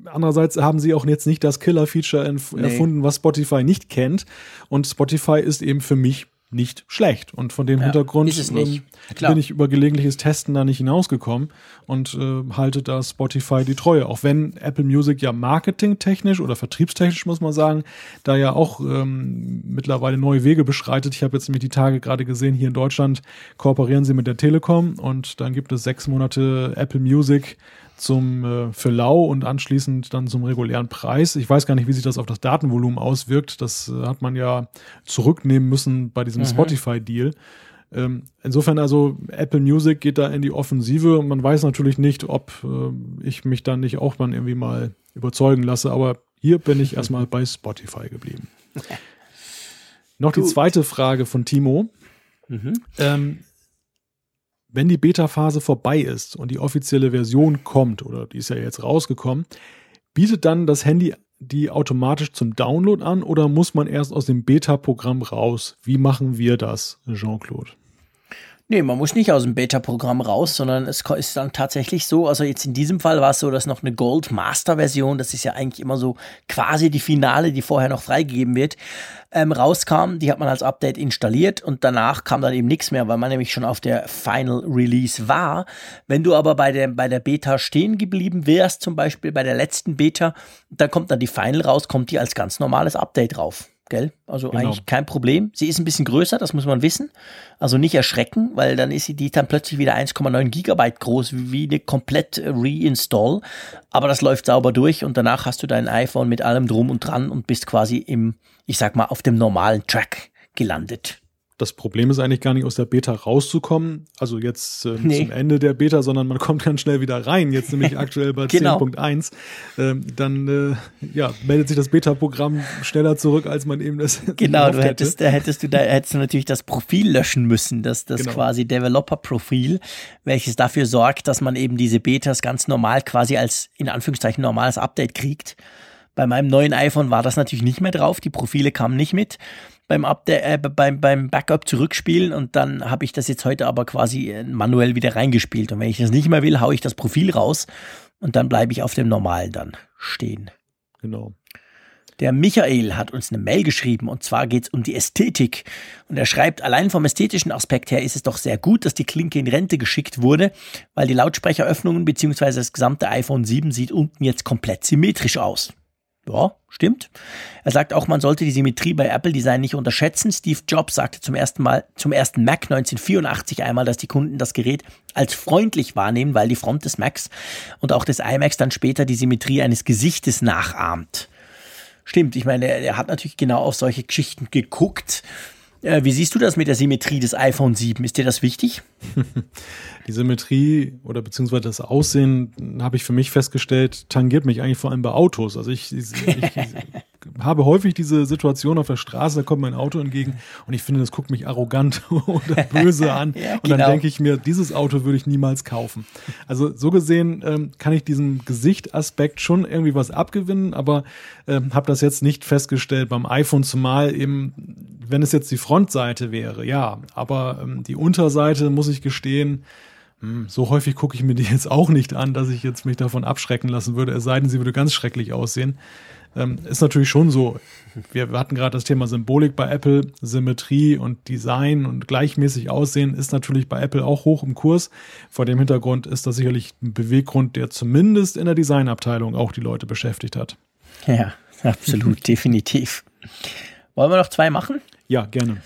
andererseits haben sie auch jetzt nicht das Killer-Feature nee. erfunden, was Spotify nicht kennt. Und Spotify ist eben für mich nicht schlecht. Und von dem ja, Hintergrund ähm, bin ich über gelegentliches Testen da nicht hinausgekommen und äh, halte da Spotify die Treue. Auch wenn Apple Music ja marketingtechnisch oder vertriebstechnisch, muss man sagen, da ja auch ähm, mittlerweile neue Wege beschreitet. Ich habe jetzt nämlich die Tage gerade gesehen, hier in Deutschland kooperieren sie mit der Telekom und dann gibt es sechs Monate Apple Music zum äh, für lau und anschließend dann zum regulären Preis. Ich weiß gar nicht, wie sich das auf das Datenvolumen auswirkt. Das äh, hat man ja zurücknehmen müssen bei diesem mhm. Spotify-Deal. Ähm, insofern also Apple Music geht da in die Offensive und man weiß natürlich nicht, ob äh, ich mich dann nicht auch dann irgendwie mal überzeugen lasse, aber hier bin ich erstmal [LAUGHS] bei Spotify geblieben. Noch Gut. die zweite Frage von Timo. Mhm. Ähm, wenn die Beta-Phase vorbei ist und die offizielle Version kommt, oder die ist ja jetzt rausgekommen, bietet dann das Handy die automatisch zum Download an oder muss man erst aus dem Beta-Programm raus? Wie machen wir das, Jean-Claude? Nee, man muss nicht aus dem Beta-Programm raus, sondern es ist dann tatsächlich so, also jetzt in diesem Fall war es so, dass noch eine Gold Master Version, das ist ja eigentlich immer so quasi die Finale, die vorher noch freigegeben wird, ähm, rauskam. Die hat man als Update installiert und danach kam dann eben nichts mehr, weil man nämlich schon auf der Final Release war. Wenn du aber bei der, bei der Beta stehen geblieben wärst, zum Beispiel bei der letzten Beta, dann kommt dann die Final raus, kommt die als ganz normales Update drauf gell? Also genau. eigentlich kein Problem. Sie ist ein bisschen größer, das muss man wissen. Also nicht erschrecken, weil dann ist sie die dann plötzlich wieder 1,9 Gigabyte groß, wie eine komplett Reinstall. Aber das läuft sauber durch und danach hast du dein iPhone mit allem drum und dran und bist quasi im, ich sag mal, auf dem normalen Track gelandet das Problem ist eigentlich gar nicht aus der Beta rauszukommen, also jetzt äh, nee. zum Ende der Beta, sondern man kommt ganz schnell wieder rein, jetzt nämlich [LAUGHS] aktuell bei genau. 10.1. Ähm, dann äh, ja, meldet sich das Beta-Programm schneller zurück, als man eben das [LAUGHS] Genau, du hättest, da hättest du da hättest du natürlich das Profil löschen müssen, das, das genau. quasi Developer-Profil, welches dafür sorgt, dass man eben diese Betas ganz normal quasi als in Anführungszeichen normales Update kriegt. Bei meinem neuen iPhone war das natürlich nicht mehr drauf, die Profile kamen nicht mit beim, Update, äh, beim, beim Backup zurückspielen und dann habe ich das jetzt heute aber quasi äh, manuell wieder reingespielt. Und wenn ich das nicht mehr will, haue ich das Profil raus und dann bleibe ich auf dem normalen dann stehen. Genau. Der Michael hat uns eine Mail geschrieben und zwar geht es um die Ästhetik. Und er schreibt, allein vom ästhetischen Aspekt her ist es doch sehr gut, dass die Klinke in Rente geschickt wurde, weil die Lautsprecheröffnungen bzw. das gesamte iPhone 7 sieht unten jetzt komplett symmetrisch aus. Ja, stimmt. Er sagt auch, man sollte die Symmetrie bei Apple Design nicht unterschätzen. Steve Jobs sagte zum ersten Mal, zum ersten Mac 1984 einmal, dass die Kunden das Gerät als freundlich wahrnehmen, weil die Front des Macs und auch des iMacs dann später die Symmetrie eines Gesichtes nachahmt. Stimmt, ich meine, er, hat natürlich genau auf solche Geschichten geguckt. Äh, wie siehst du das mit der Symmetrie des iPhone 7? Ist dir das wichtig? [LAUGHS] Die Symmetrie oder beziehungsweise das Aussehen, habe ich für mich festgestellt, tangiert mich eigentlich vor allem bei Autos. Also ich, ich, ich habe häufig diese Situation auf der Straße, da kommt mein Auto entgegen und ich finde, das guckt mich arrogant [LAUGHS] oder böse [LAUGHS] an. ja, und dann genau. denke ich mir, dieses Auto würde ich niemals kaufen. Also so gesehen ähm, kann ich diesem Gesichtaspekt schon irgendwie was abgewinnen, aber ähm, habe das jetzt nicht festgestellt beim iPhone, zumal eben, wenn es jetzt die Frontseite wäre, ja, aber ähm, die Unterseite, muss ich gestehen, so häufig gucke ich mir die jetzt auch nicht an, dass ich jetzt mich davon abschrecken lassen würde, es sei denn, sie würde ganz schrecklich aussehen. Ähm, ist natürlich schon so. Wir hatten gerade das Thema Symbolik bei Apple, Symmetrie und Design und gleichmäßig Aussehen ist natürlich bei Apple auch hoch im Kurs. Vor dem Hintergrund ist das sicherlich ein Beweggrund, der zumindest in der Designabteilung auch die Leute beschäftigt hat. Ja, absolut, [LAUGHS] definitiv. Wollen wir noch zwei machen? Ja, gerne.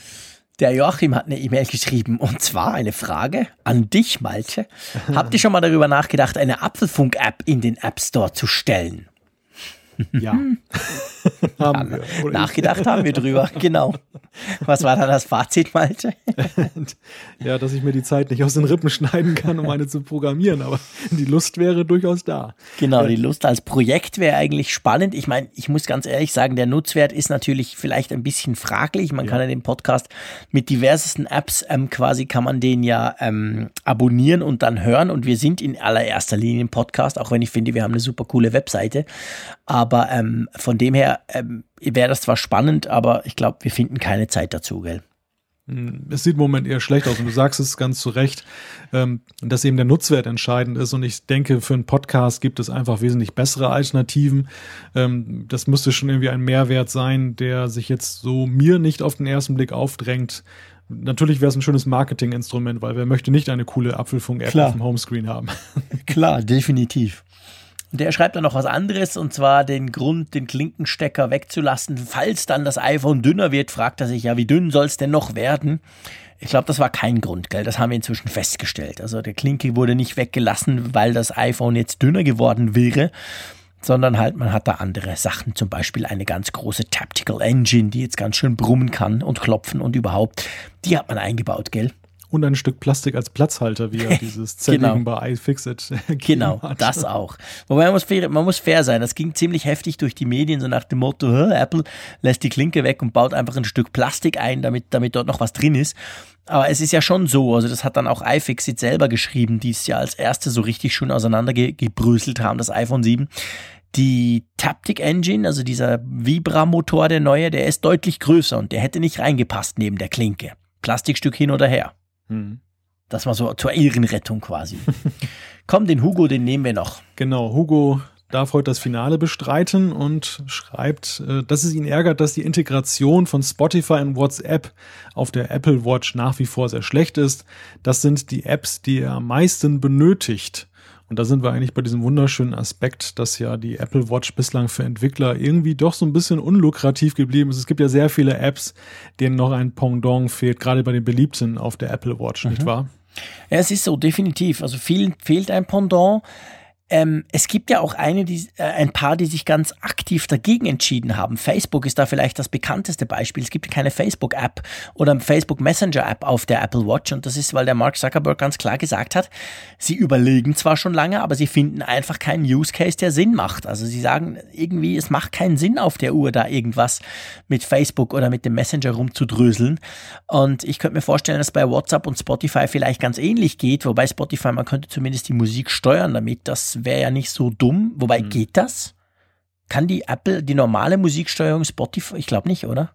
Der Joachim hat eine E-Mail geschrieben und zwar eine Frage an dich, Malte. Habt ihr schon mal darüber nachgedacht, eine Apfelfunk-App in den App Store zu stellen? Ja. [LAUGHS] haben wir. Nachgedacht haben wir drüber, [LAUGHS] genau. Was war da das Fazit, Malte? [LAUGHS] ja, dass ich mir die Zeit nicht aus den Rippen schneiden kann, um eine zu programmieren, aber die Lust wäre durchaus da. Genau, die Lust als Projekt wäre eigentlich spannend. Ich meine, ich muss ganz ehrlich sagen, der Nutzwert ist natürlich vielleicht ein bisschen fraglich. Man ja. kann ja den Podcast mit diversesten Apps ähm, quasi kann man den ja ähm, abonnieren und dann hören. Und wir sind in allererster Linie ein Podcast, auch wenn ich finde, wir haben eine super coole Webseite. Aber ähm, von dem her ähm, wäre das zwar spannend, aber ich glaube, wir finden keine Zeit dazu, gell? Hm, es sieht im Moment eher schlecht aus und du sagst es ganz zu Recht, ähm, dass eben der Nutzwert entscheidend ist und ich denke, für einen Podcast gibt es einfach wesentlich bessere Alternativen. Ähm, das müsste schon irgendwie ein Mehrwert sein, der sich jetzt so mir nicht auf den ersten Blick aufdrängt. Natürlich wäre es ein schönes Marketinginstrument, weil wer möchte nicht eine coole Apfelfunk-App auf dem Homescreen haben? [LAUGHS] Klar, definitiv. Und der schreibt dann noch was anderes, und zwar den Grund, den Klinkenstecker wegzulassen. Falls dann das iPhone dünner wird, fragt er sich ja, wie dünn soll es denn noch werden? Ich glaube, das war kein Grund, gell? Das haben wir inzwischen festgestellt. Also der Klinke wurde nicht weggelassen, weil das iPhone jetzt dünner geworden wäre, sondern halt man hat da andere Sachen, zum Beispiel eine ganz große Tactical Engine, die jetzt ganz schön brummen kann und klopfen und überhaupt. Die hat man eingebaut, gell? Und ein Stück Plastik als Platzhalter, wie er [LAUGHS] dieses Zerlegen genau. bei iFixit [LAUGHS] Genau, hat. das auch. Wobei man muss, fair, man muss fair sein. Das ging ziemlich heftig durch die Medien, so nach dem Motto, Apple lässt die Klinke weg und baut einfach ein Stück Plastik ein, damit, damit dort noch was drin ist. Aber es ist ja schon so, also das hat dann auch iFixit selber geschrieben, die es ja als erste so richtig schön auseinandergebröselt haben, das iPhone 7. Die Taptic Engine, also dieser Vibra-Motor, der neue, der ist deutlich größer und der hätte nicht reingepasst neben der Klinke. Plastikstück hin oder her. Mhm. Das war so zur Ehrenrettung quasi. [LAUGHS] Komm, den Hugo, den nehmen wir noch. Genau, Hugo darf heute das Finale bestreiten und schreibt, äh, dass es ihn ärgert, dass die Integration von Spotify und WhatsApp auf der Apple Watch nach wie vor sehr schlecht ist. Das sind die Apps, die er am meisten benötigt. Und da sind wir eigentlich bei diesem wunderschönen Aspekt, dass ja die Apple Watch bislang für Entwickler irgendwie doch so ein bisschen unlukrativ geblieben ist. Es gibt ja sehr viele Apps, denen noch ein Pendant fehlt, gerade bei den beliebten auf der Apple Watch, mhm. nicht wahr? Ja, es ist so, definitiv. Also vielen fehlt ein Pendant. Ähm, es gibt ja auch eine, die, äh, ein paar, die sich ganz aktiv dagegen entschieden haben. Facebook ist da vielleicht das bekannteste Beispiel. Es gibt keine Facebook-App oder Facebook Messenger-App auf der Apple Watch. Und das ist, weil der Mark Zuckerberg ganz klar gesagt hat, sie überlegen zwar schon lange, aber sie finden einfach keinen Use Case, der Sinn macht. Also sie sagen irgendwie, es macht keinen Sinn auf der Uhr da irgendwas mit Facebook oder mit dem Messenger rumzudröseln. Und ich könnte mir vorstellen, dass bei WhatsApp und Spotify vielleicht ganz ähnlich geht, wobei Spotify, man könnte zumindest die Musik steuern damit, dass wäre ja nicht so dumm. Wobei, mhm. geht das? Kann die Apple die normale Musiksteuerung Spotify? Ich glaube nicht, oder?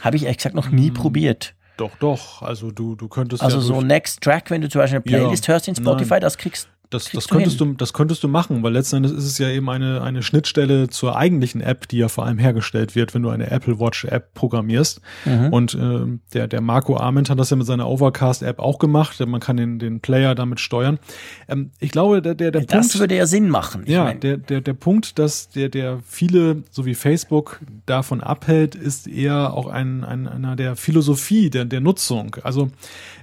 Habe ich ehrlich gesagt noch nie mhm. probiert. Doch, doch. Also du, du könntest. Also ja so Next Track, wenn du zum Beispiel eine Playlist ja, hörst in Spotify, nein. das kriegst das, das könntest du, das könntest du machen, weil letzten Endes ist es ja eben eine, eine Schnittstelle zur eigentlichen App, die ja vor allem hergestellt wird, wenn du eine Apple Watch App programmierst. Mhm. Und äh, der, der Marco Arment hat das ja mit seiner Overcast App auch gemacht. Man kann den, den Player damit steuern. Ähm, ich glaube, der, der, der das Punkt. würde ja Sinn machen. Ja, mein. der, der, der Punkt, dass der, der viele, so wie Facebook, davon abhält, ist eher auch ein, ein, einer der Philosophie der, der Nutzung. Also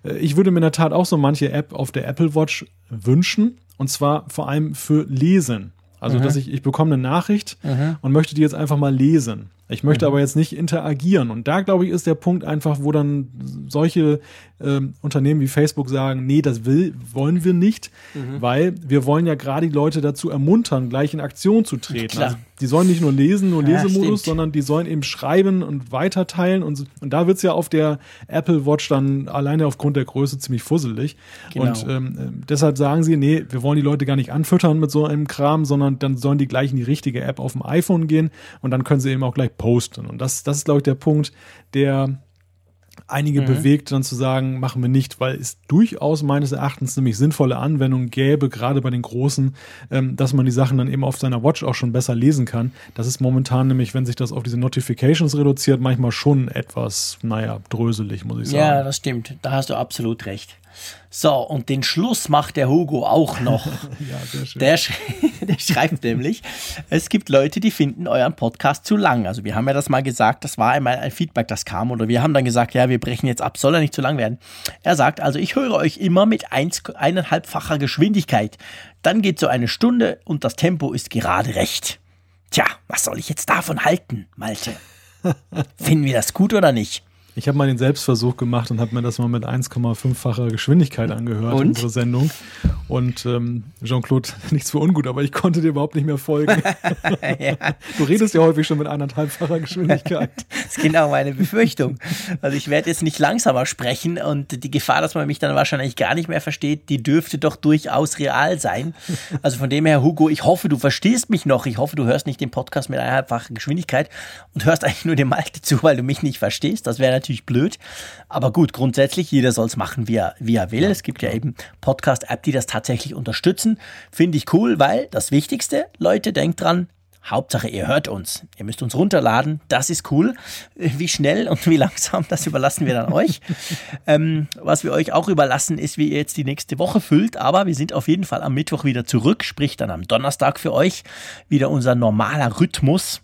äh, ich würde mir in der Tat auch so manche App auf der Apple Watch wünschen. Und zwar vor allem für Lesen. Also, mhm. dass ich, ich bekomme eine Nachricht mhm. und möchte die jetzt einfach mal lesen. Ich möchte mhm. aber jetzt nicht interagieren. Und da, glaube ich, ist der Punkt einfach, wo dann solche ähm, Unternehmen wie Facebook sagen, nee, das will, wollen wir nicht, mhm. weil wir wollen ja gerade die Leute dazu ermuntern, gleich in Aktion zu treten. Also, die sollen nicht nur lesen, nur ja, Lesemodus, stimmt. sondern die sollen eben schreiben und weiterteilen. Und, und da wird's ja auf der Apple Watch dann alleine aufgrund der Größe ziemlich fusselig. Genau. Und ähm, äh, deshalb sagen sie, nee, wir wollen die Leute gar nicht anfüttern mit so einem Kram, sondern dann sollen die gleich in die richtige App auf dem iPhone gehen und dann können sie eben auch gleich posten. Und das, das ist, glaube ich, der Punkt, der einige mhm. bewegt, dann zu sagen, machen wir nicht, weil es durchaus meines Erachtens nämlich sinnvolle Anwendungen gäbe, gerade bei den Großen, ähm, dass man die Sachen dann eben auf seiner Watch auch schon besser lesen kann. Das ist momentan nämlich, wenn sich das auf diese Notifications reduziert, manchmal schon etwas, naja, dröselig, muss ich sagen. Ja, das stimmt. Da hast du absolut recht. So, und den Schluss macht der Hugo auch noch. [LAUGHS] ja, sehr schön. Der, sch [LAUGHS] der, schreibt nämlich, es gibt Leute, die finden euren Podcast zu lang. Also wir haben ja das mal gesagt, das war einmal ein Feedback, das kam. Oder wir haben dann gesagt, ja, wir brechen jetzt ab, soll er nicht zu lang werden. Er sagt, also ich höre euch immer mit eins, eineinhalbfacher Geschwindigkeit. Dann geht so eine Stunde und das Tempo ist gerade recht. Tja, was soll ich jetzt davon halten, Malte? [LAUGHS] Finden wir das gut oder nicht? Ich habe mal den Selbstversuch gemacht und habe mir das mal mit 1,5-facher Geschwindigkeit angehört, und? unsere Sendung. Und ähm, Jean-Claude, [LAUGHS] nichts für ungut, aber ich konnte dir überhaupt nicht mehr folgen. [LAUGHS] ja. Du redest ja häufig schon mit anderthalbfacher Geschwindigkeit. [LAUGHS] das ist genau meine Befürchtung. Also ich werde jetzt nicht langsamer sprechen und die Gefahr, dass man mich dann wahrscheinlich gar nicht mehr versteht, die dürfte doch durchaus real sein. Also von dem her, Hugo, ich hoffe, du verstehst mich noch. Ich hoffe, du hörst nicht den Podcast mit eineinhalbfacher Geschwindigkeit und hörst eigentlich nur dem Malte zu, weil du mich nicht verstehst. Das wäre natürlich blöd. Aber gut, grundsätzlich, jeder soll es machen, wie er, wie er will. Ja, es gibt ja eben Podcast-App, die das tatsächlich unterstützen. Finde ich cool, weil das Wichtigste, Leute, denkt dran, Hauptsache, ihr hört uns. Ihr müsst uns runterladen. Das ist cool. Wie schnell und wie langsam, das überlassen wir dann euch. [LAUGHS] ähm, was wir euch auch überlassen, ist, wie ihr jetzt die nächste Woche füllt. Aber wir sind auf jeden Fall am Mittwoch wieder zurück, sprich dann am Donnerstag für euch wieder unser normaler Rhythmus.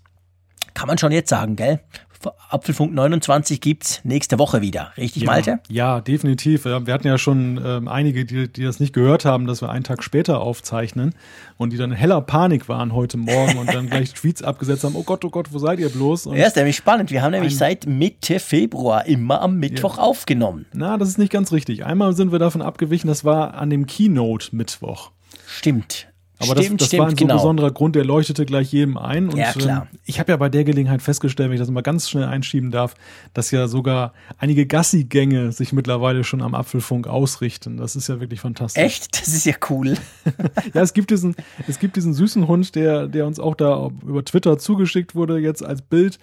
Kann man schon jetzt sagen, gell? Apfelfunk 29 gibt's nächste Woche wieder. Richtig, ja, Malte? Ja, definitiv. Wir hatten ja schon ähm, einige, die, die das nicht gehört haben, dass wir einen Tag später aufzeichnen und die dann in heller Panik waren heute Morgen und dann gleich [LAUGHS] Tweets abgesetzt haben. Oh Gott, oh Gott, wo seid ihr bloß? Und ja, ist nämlich spannend. Wir haben nämlich seit Mitte Februar immer am Mittwoch ja. aufgenommen. Na, das ist nicht ganz richtig. Einmal sind wir davon abgewichen, das war an dem Keynote-Mittwoch. Stimmt. Aber stimmt, das, das stimmt, war ein so genau. besonderer Grund, der leuchtete gleich jedem ein. Und ja, klar. Ähm, ich habe ja bei der Gelegenheit festgestellt, wenn ich das mal ganz schnell einschieben darf, dass ja sogar einige Gassi-Gänge sich mittlerweile schon am Apfelfunk ausrichten. Das ist ja wirklich fantastisch. Echt? Das ist ja cool. [LAUGHS] ja, es gibt diesen, es gibt diesen süßen Hund, der, der uns auch da über Twitter zugeschickt wurde, jetzt als Bild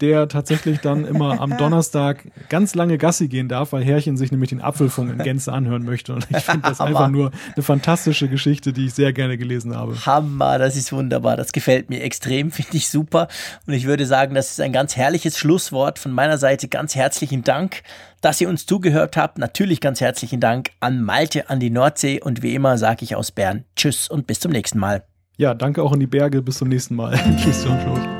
der tatsächlich dann immer am [LAUGHS] Donnerstag ganz lange Gassi gehen darf, weil Herrchen sich nämlich den Apfelfunk in Gänze anhören möchte. Und ich finde das einfach nur eine fantastische Geschichte, die ich sehr gerne gelesen habe. Hammer, das ist wunderbar. Das gefällt mir extrem, [LAUGHS] finde ich super. Und ich würde sagen, das ist ein ganz herrliches Schlusswort von meiner Seite. Ganz herzlichen Dank, dass ihr uns zugehört habt. Natürlich ganz herzlichen Dank an Malte, an die Nordsee und wie immer sage ich aus Bern Tschüss und bis zum nächsten Mal. Ja, danke auch in die Berge. Bis zum nächsten Mal. [LAUGHS] Tschüss, John Claude.